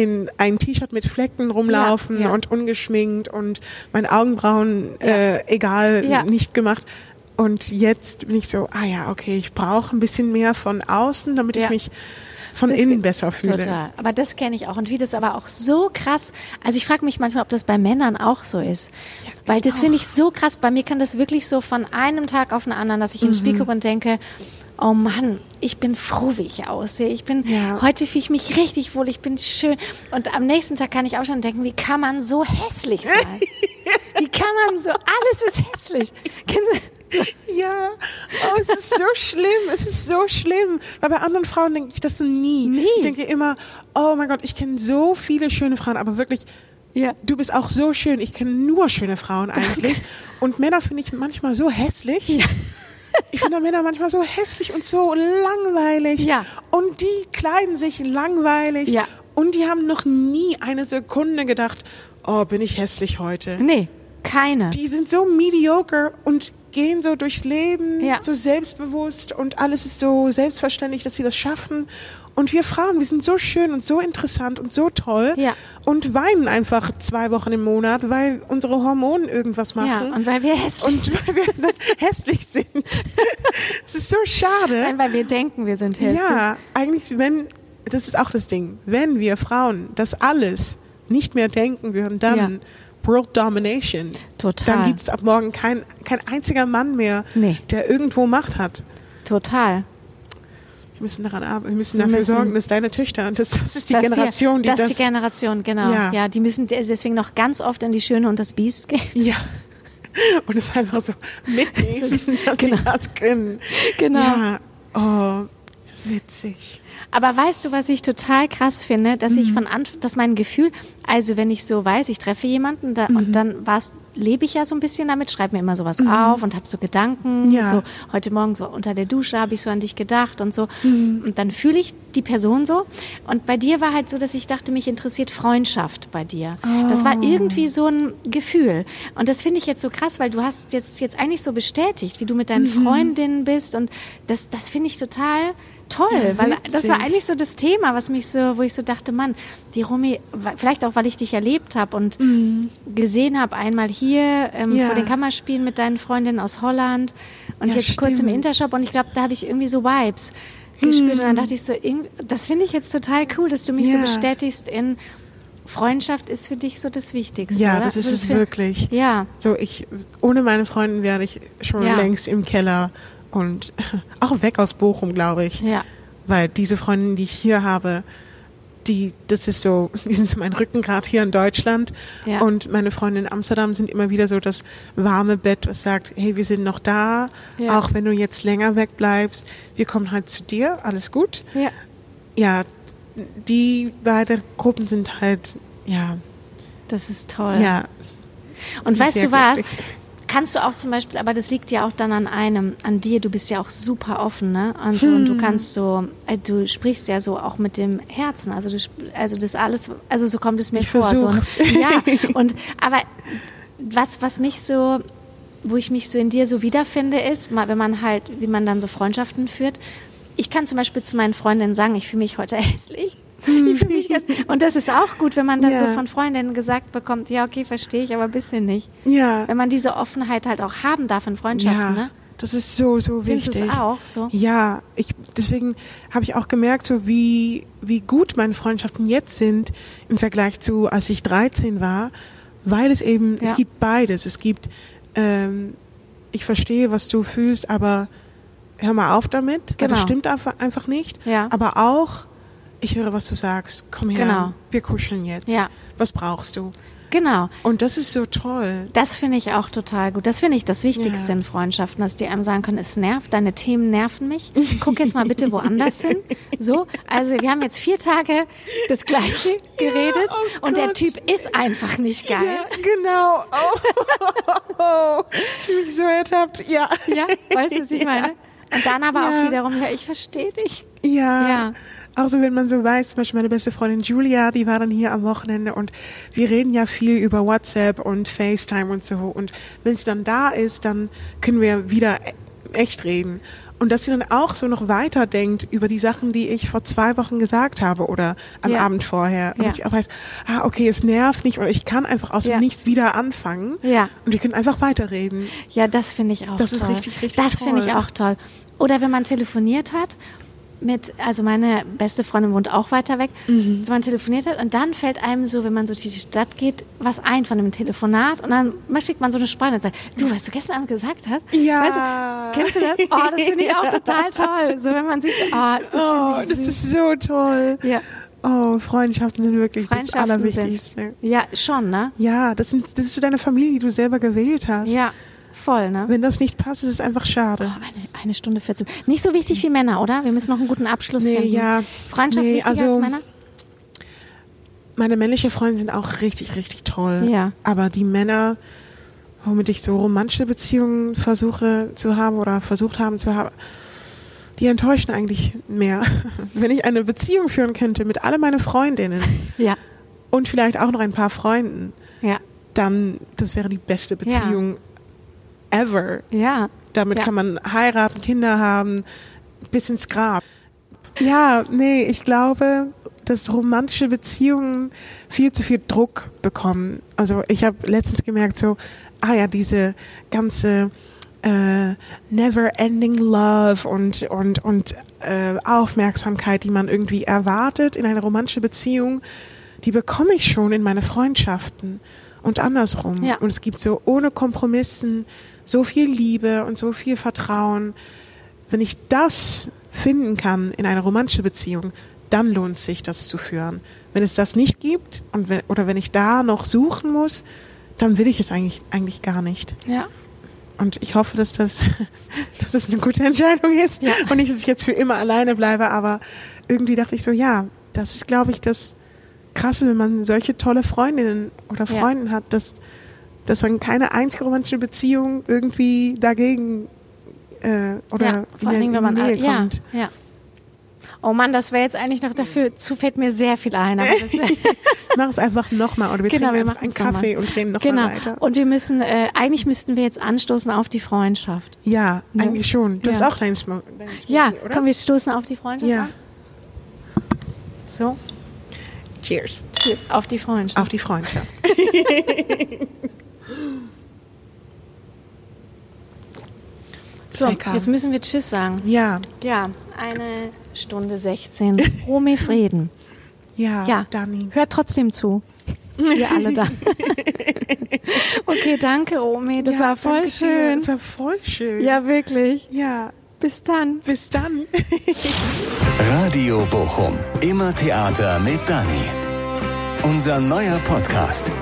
in ein T-Shirt mit Flecken rumlaufen Ja, ja. und ungeschminkt und meine Augenbrauen äh, egal Ja. nicht gemacht. Und jetzt bin ich so, ah ja, okay, ich brauche ein bisschen mehr von außen, damit Ja. ich mich von Das innen besser fühle. Total. Aber das kenne ich auch. Und wie das aber auch so krass, also ich frage mich manchmal, ob das bei Männern auch so ist. Weil das finde ich so krass. Bei mir kann das wirklich so von einem Tag auf den anderen, dass ich in den Mhm. Spiegel gucke und denke, oh Mann, ich bin froh, wie ich aussehe. Ich bin, Ja. heute fühle ich mich richtig wohl, ich bin schön. Und am nächsten Tag kann ich aufstehen und denken, wie kann man so hässlich sein? Wie kann man so, alles ist hässlich. Ja, oh, es ist so schlimm, es ist so schlimm. Weil bei anderen Frauen denke ich das nie. Nie. Ich denke immer, oh mein Gott, ich kenne so viele schöne Frauen, aber wirklich, Ja. du bist auch so schön. Ich kenne nur schöne Frauen eigentlich. Und Männer finde ich manchmal so hässlich. Ich finde Männer manchmal so hässlich und so langweilig. Ja. Und die kleiden sich langweilig. Ja. Und die haben noch nie eine Sekunde gedacht, oh, bin ich hässlich heute. Nee, keine. Die sind so mediocre und gehen so durchs Leben, Ja. so selbstbewusst und alles ist so selbstverständlich, dass sie das schaffen. Und wir Frauen, wir sind so schön und so interessant und so toll Ja. und weinen einfach zwei Wochen im Monat, weil unsere Hormone irgendwas ja, machen und weil wir hässlich und sind. weil wir hässlich sind. Es ist so schade. Nein, weil wir denken, wir sind hässlich. Ja, eigentlich, wenn, das ist auch das Ding, wenn wir Frauen das alles nicht mehr denken würden, dann Ja. World Domination. Total. Dann gibt es ab morgen kein, kein einziger Mann mehr, Nee. der irgendwo Macht hat. Total. Wir müssen daran arbeiten, wir müssen Wir dafür müssen- sorgen, dass deine Töchter, und das, das ist die Generation, die das das, ist die Generation, genau. Ja. Ja. die müssen deswegen noch ganz oft in die Schöne und das Biest gehen. ja. Und es einfach so mitnehmen, dass Genau. sie das können. Genau. Ja, oh, witzig. Aber weißt du, was ich total krass finde, dass Mhm. ich von Anfang, dass mein Gefühl, also wenn ich so weiß, ich treffe jemanden da, Mhm. und dann war's, lebe ich ja so ein bisschen damit, schreibe mir immer sowas auf und habe so Gedanken. Mhm. Ja. So heute Morgen so unter der Dusche habe ich so an dich gedacht und so. Mhm. Und dann fühle ich die Person so. Und bei dir war halt so, dass ich dachte, mich interessiert Freundschaft bei dir. Das Oh. war irgendwie so ein Gefühl. Und das finde ich jetzt so krass, weil du hast jetzt, jetzt eigentlich so bestätigt, wie du mit deinen Mhm. Freundinnen bist. Und das, das finde ich total toll, Ja, weil das war eigentlich so das Thema, was mich so, wo ich so dachte, Mann, die Romy, wa- vielleicht auch, weil ich dich erlebt habe und gesehen habe, einmal hier ähm, Mhm. Ja. vor den Kammerspielen mit deinen Freundinnen aus Holland und Ja, jetzt kurz im stimmt. Intershop und ich glaube, da habe ich irgendwie so Vibes gespürt und dann dachte ich so, das finde ich jetzt total cool, dass du mich so Mhm. Bestätigst in Freundschaft ist für dich so das Wichtigste. Ja, oder? das ist es für- wirklich. Ja, So, ich, ohne meine Freundin wäre ich schon Ja. längst im Keller und auch weg aus Bochum, glaube ich. ja, Weil diese Freundinnen, die ich hier habe, die, das ist so, die sind so mein Rückengrat hier in Deutschland. Ja. Und meine Freunde in Amsterdam sind immer wieder so das warme Bett, was sagt, hey, wir sind noch da, Ja. auch wenn du jetzt länger wegbleibst. Wir kommen halt zu dir, alles gut. ja. Ja, die beiden Gruppen sind halt, ja, Das ist toll. ja. Und weißt du was? glücklich. Kannst du auch zum Beispiel, aber das liegt ja auch dann an einem, an dir, du bist ja auch super offen, ne? Und, so, und Hm. du kannst so, äh, du sprichst ja so auch mit dem Herzen, also du, also das alles, also so kommt es mir Ich vor. So, ja, und, aber was, was mich so, wo ich mich so in dir so wiederfinde, ist, mal, wenn man halt, wie man dann so Freundschaften führt. Ich kann zum Beispiel zu meinen Freundinnen sagen, ich fühle mich heute hässlich. Ganz, und das ist auch gut, wenn man dann Ja. so von Freundinnen gesagt bekommt, ja, okay, verstehe ich, aber ein bisschen nicht. Ja. Wenn man diese Offenheit halt auch haben darf in Freundschaften, Ja, ne? das ist so, so Findest wichtig. du es auch so? Ja, ich, deswegen habe ich auch gemerkt, so wie, wie gut meine Freundschaften jetzt sind im Vergleich zu, als ich 13 war, weil es eben, es Ja. gibt beides. Es gibt, ähm, ich verstehe, was du fühlst, aber hör mal auf damit, Genau. das stimmt einfach, einfach nicht. Ja. Aber auch, ich höre, was du sagst, komm her, Genau. wir kuscheln jetzt. Ja. Was brauchst du? Genau. Und das ist so toll. Das finde ich auch total gut. Das finde ich das Wichtigste Ja. in Freundschaften, dass die einem sagen können, es nervt, deine Themen nerven mich. Guck jetzt mal bitte woanders hin. So, also wir haben jetzt vier Tage das Gleiche geredet oh und der. Typ ist einfach nicht geil. Ja, genau. Oh, oh, ich mich so ertappt. Ja. Ja, weißt du, was ich meine? Und dann aber Ja. auch wiederum, ja, ich verstehe dich. Ja. Ja. Auch so, wenn man so weiß, zum Beispiel meine beste Freundin Julia, die war dann hier am Wochenende und wir reden ja viel über WhatsApp und FaceTime und so. Und wenn sie dann da ist, dann können wir wieder e- echt reden. Und dass sie dann auch so noch weiter denkt über die Sachen, die ich vor zwei Wochen gesagt habe oder am Ja. Abend vorher. Und Ja. dass sie auch weiß, ah, okay, es nervt nicht oder ich kann einfach aus Ja. dem Nichts wieder anfangen. Ja. Und wir können einfach weiterreden. Ja, das finde ich auch Das toll. ist richtig, richtig Das finde ich toll. auch toll. Oder wenn man telefoniert hat mit, also meine beste Freundin wohnt auch weiter weg, Mhm. wenn man telefoniert hat und dann fällt einem so, wenn man so durch die Stadt geht, was ein von dem Telefonat und dann schickt man so eine Sprache und sagt, du, was du gestern Abend gesagt hast? Ja. Weißt du, kennst du das? Oh, das finde ich auch total toll. So, wenn man sich, oh, das Oh, das ist so toll. ja, Oh, Freundschaften sind wirklich das Freundschaften Allerwichtigste. sind, ja, schon, ne? Ja, das, sind, das ist so deine Familie, die du selber gewählt hast. Ja, voll, ne? Wenn das nicht passt, ist es einfach schade. Oh, eine, eine Stunde 14. Nicht so wichtig wie Männer, oder? Wir müssen noch einen guten Abschluss Nee, finden. ja. Freundschaft Nee, wichtiger also- als Männer? Meine männliche Freunde sind auch richtig, richtig toll. Ja. Aber die Männer, womit ich so romantische Beziehungen versuche zu haben oder versucht haben zu haben, die enttäuschen eigentlich mehr. Wenn ich eine Beziehung führen könnte mit alle meine Freundinnen Ja, und vielleicht auch noch ein paar Freunden, ja, dann das wäre die beste Beziehung ever. ja. Damit Ja. kann man heiraten, Kinder haben, bis ins Grab. Ja, nee, ich glaube, dass romantische Beziehungen viel zu viel Druck bekommen. Also ich habe letztens gemerkt, so, ah ja, diese ganze äh, never-ending Love und, und, und äh, Aufmerksamkeit, die man irgendwie erwartet in einer romantischen Beziehung, die bekomme ich schon in meine Freundschaften und andersrum. Ja. Und es gibt so ohne Kompromissen so viel Liebe und so viel Vertrauen. Wenn ich das finden kann in einer romantischen Beziehung, dann lohnt sich, das zu führen. Wenn es das nicht gibt und wenn, oder wenn ich da noch suchen muss, dann will ich es eigentlich, eigentlich gar nicht. Ja, Und ich hoffe, dass das, dass das eine gute Entscheidung ist Ja. und nicht, dass ich jetzt für immer alleine bleibe. Aber irgendwie dachte ich so, ja, das ist, glaube ich, das Krasse, wenn man solche tolle Freundinnen oder Ja. Freunden hat, dass, dass dann keine einzige romantische Beziehung irgendwie dagegen äh, oder ja. vor Dingen, wenn man Nähe ja, kommt. ja. Oh Mann, das wäre jetzt eigentlich noch dafür. Zu fällt mir sehr viel ein. Mach es einfach nochmal oder wir Genau, trinken wir einfach einen. Kaffee und reden nochmal genau. weiter. Und wir müssen, äh, eigentlich müssten wir jetzt anstoßen auf die Freundschaft. ja, Ne? eigentlich schon. Du Ja. hast auch deinen Smo deinen Smoothie, Ja, oder? komm, wir stoßen auf die Freundschaft Ja. an. So, Cheers. cheers, auf die Freundschaft. Auf die Freundschaft. so, lecker. jetzt müssen wir Tschüss sagen. Ja, Ja, eine Stunde 16. Romy Frieden. ja, Ja, Dani. hört trotzdem zu. Wir alle da. okay, danke, Romy. Das Ja, war voll schön. Das war voll schön. Ja, wirklich. Ja, Bis dann. bis dann. Radio Bochum. Immer Theater mit Dani. Unser neuer Podcast.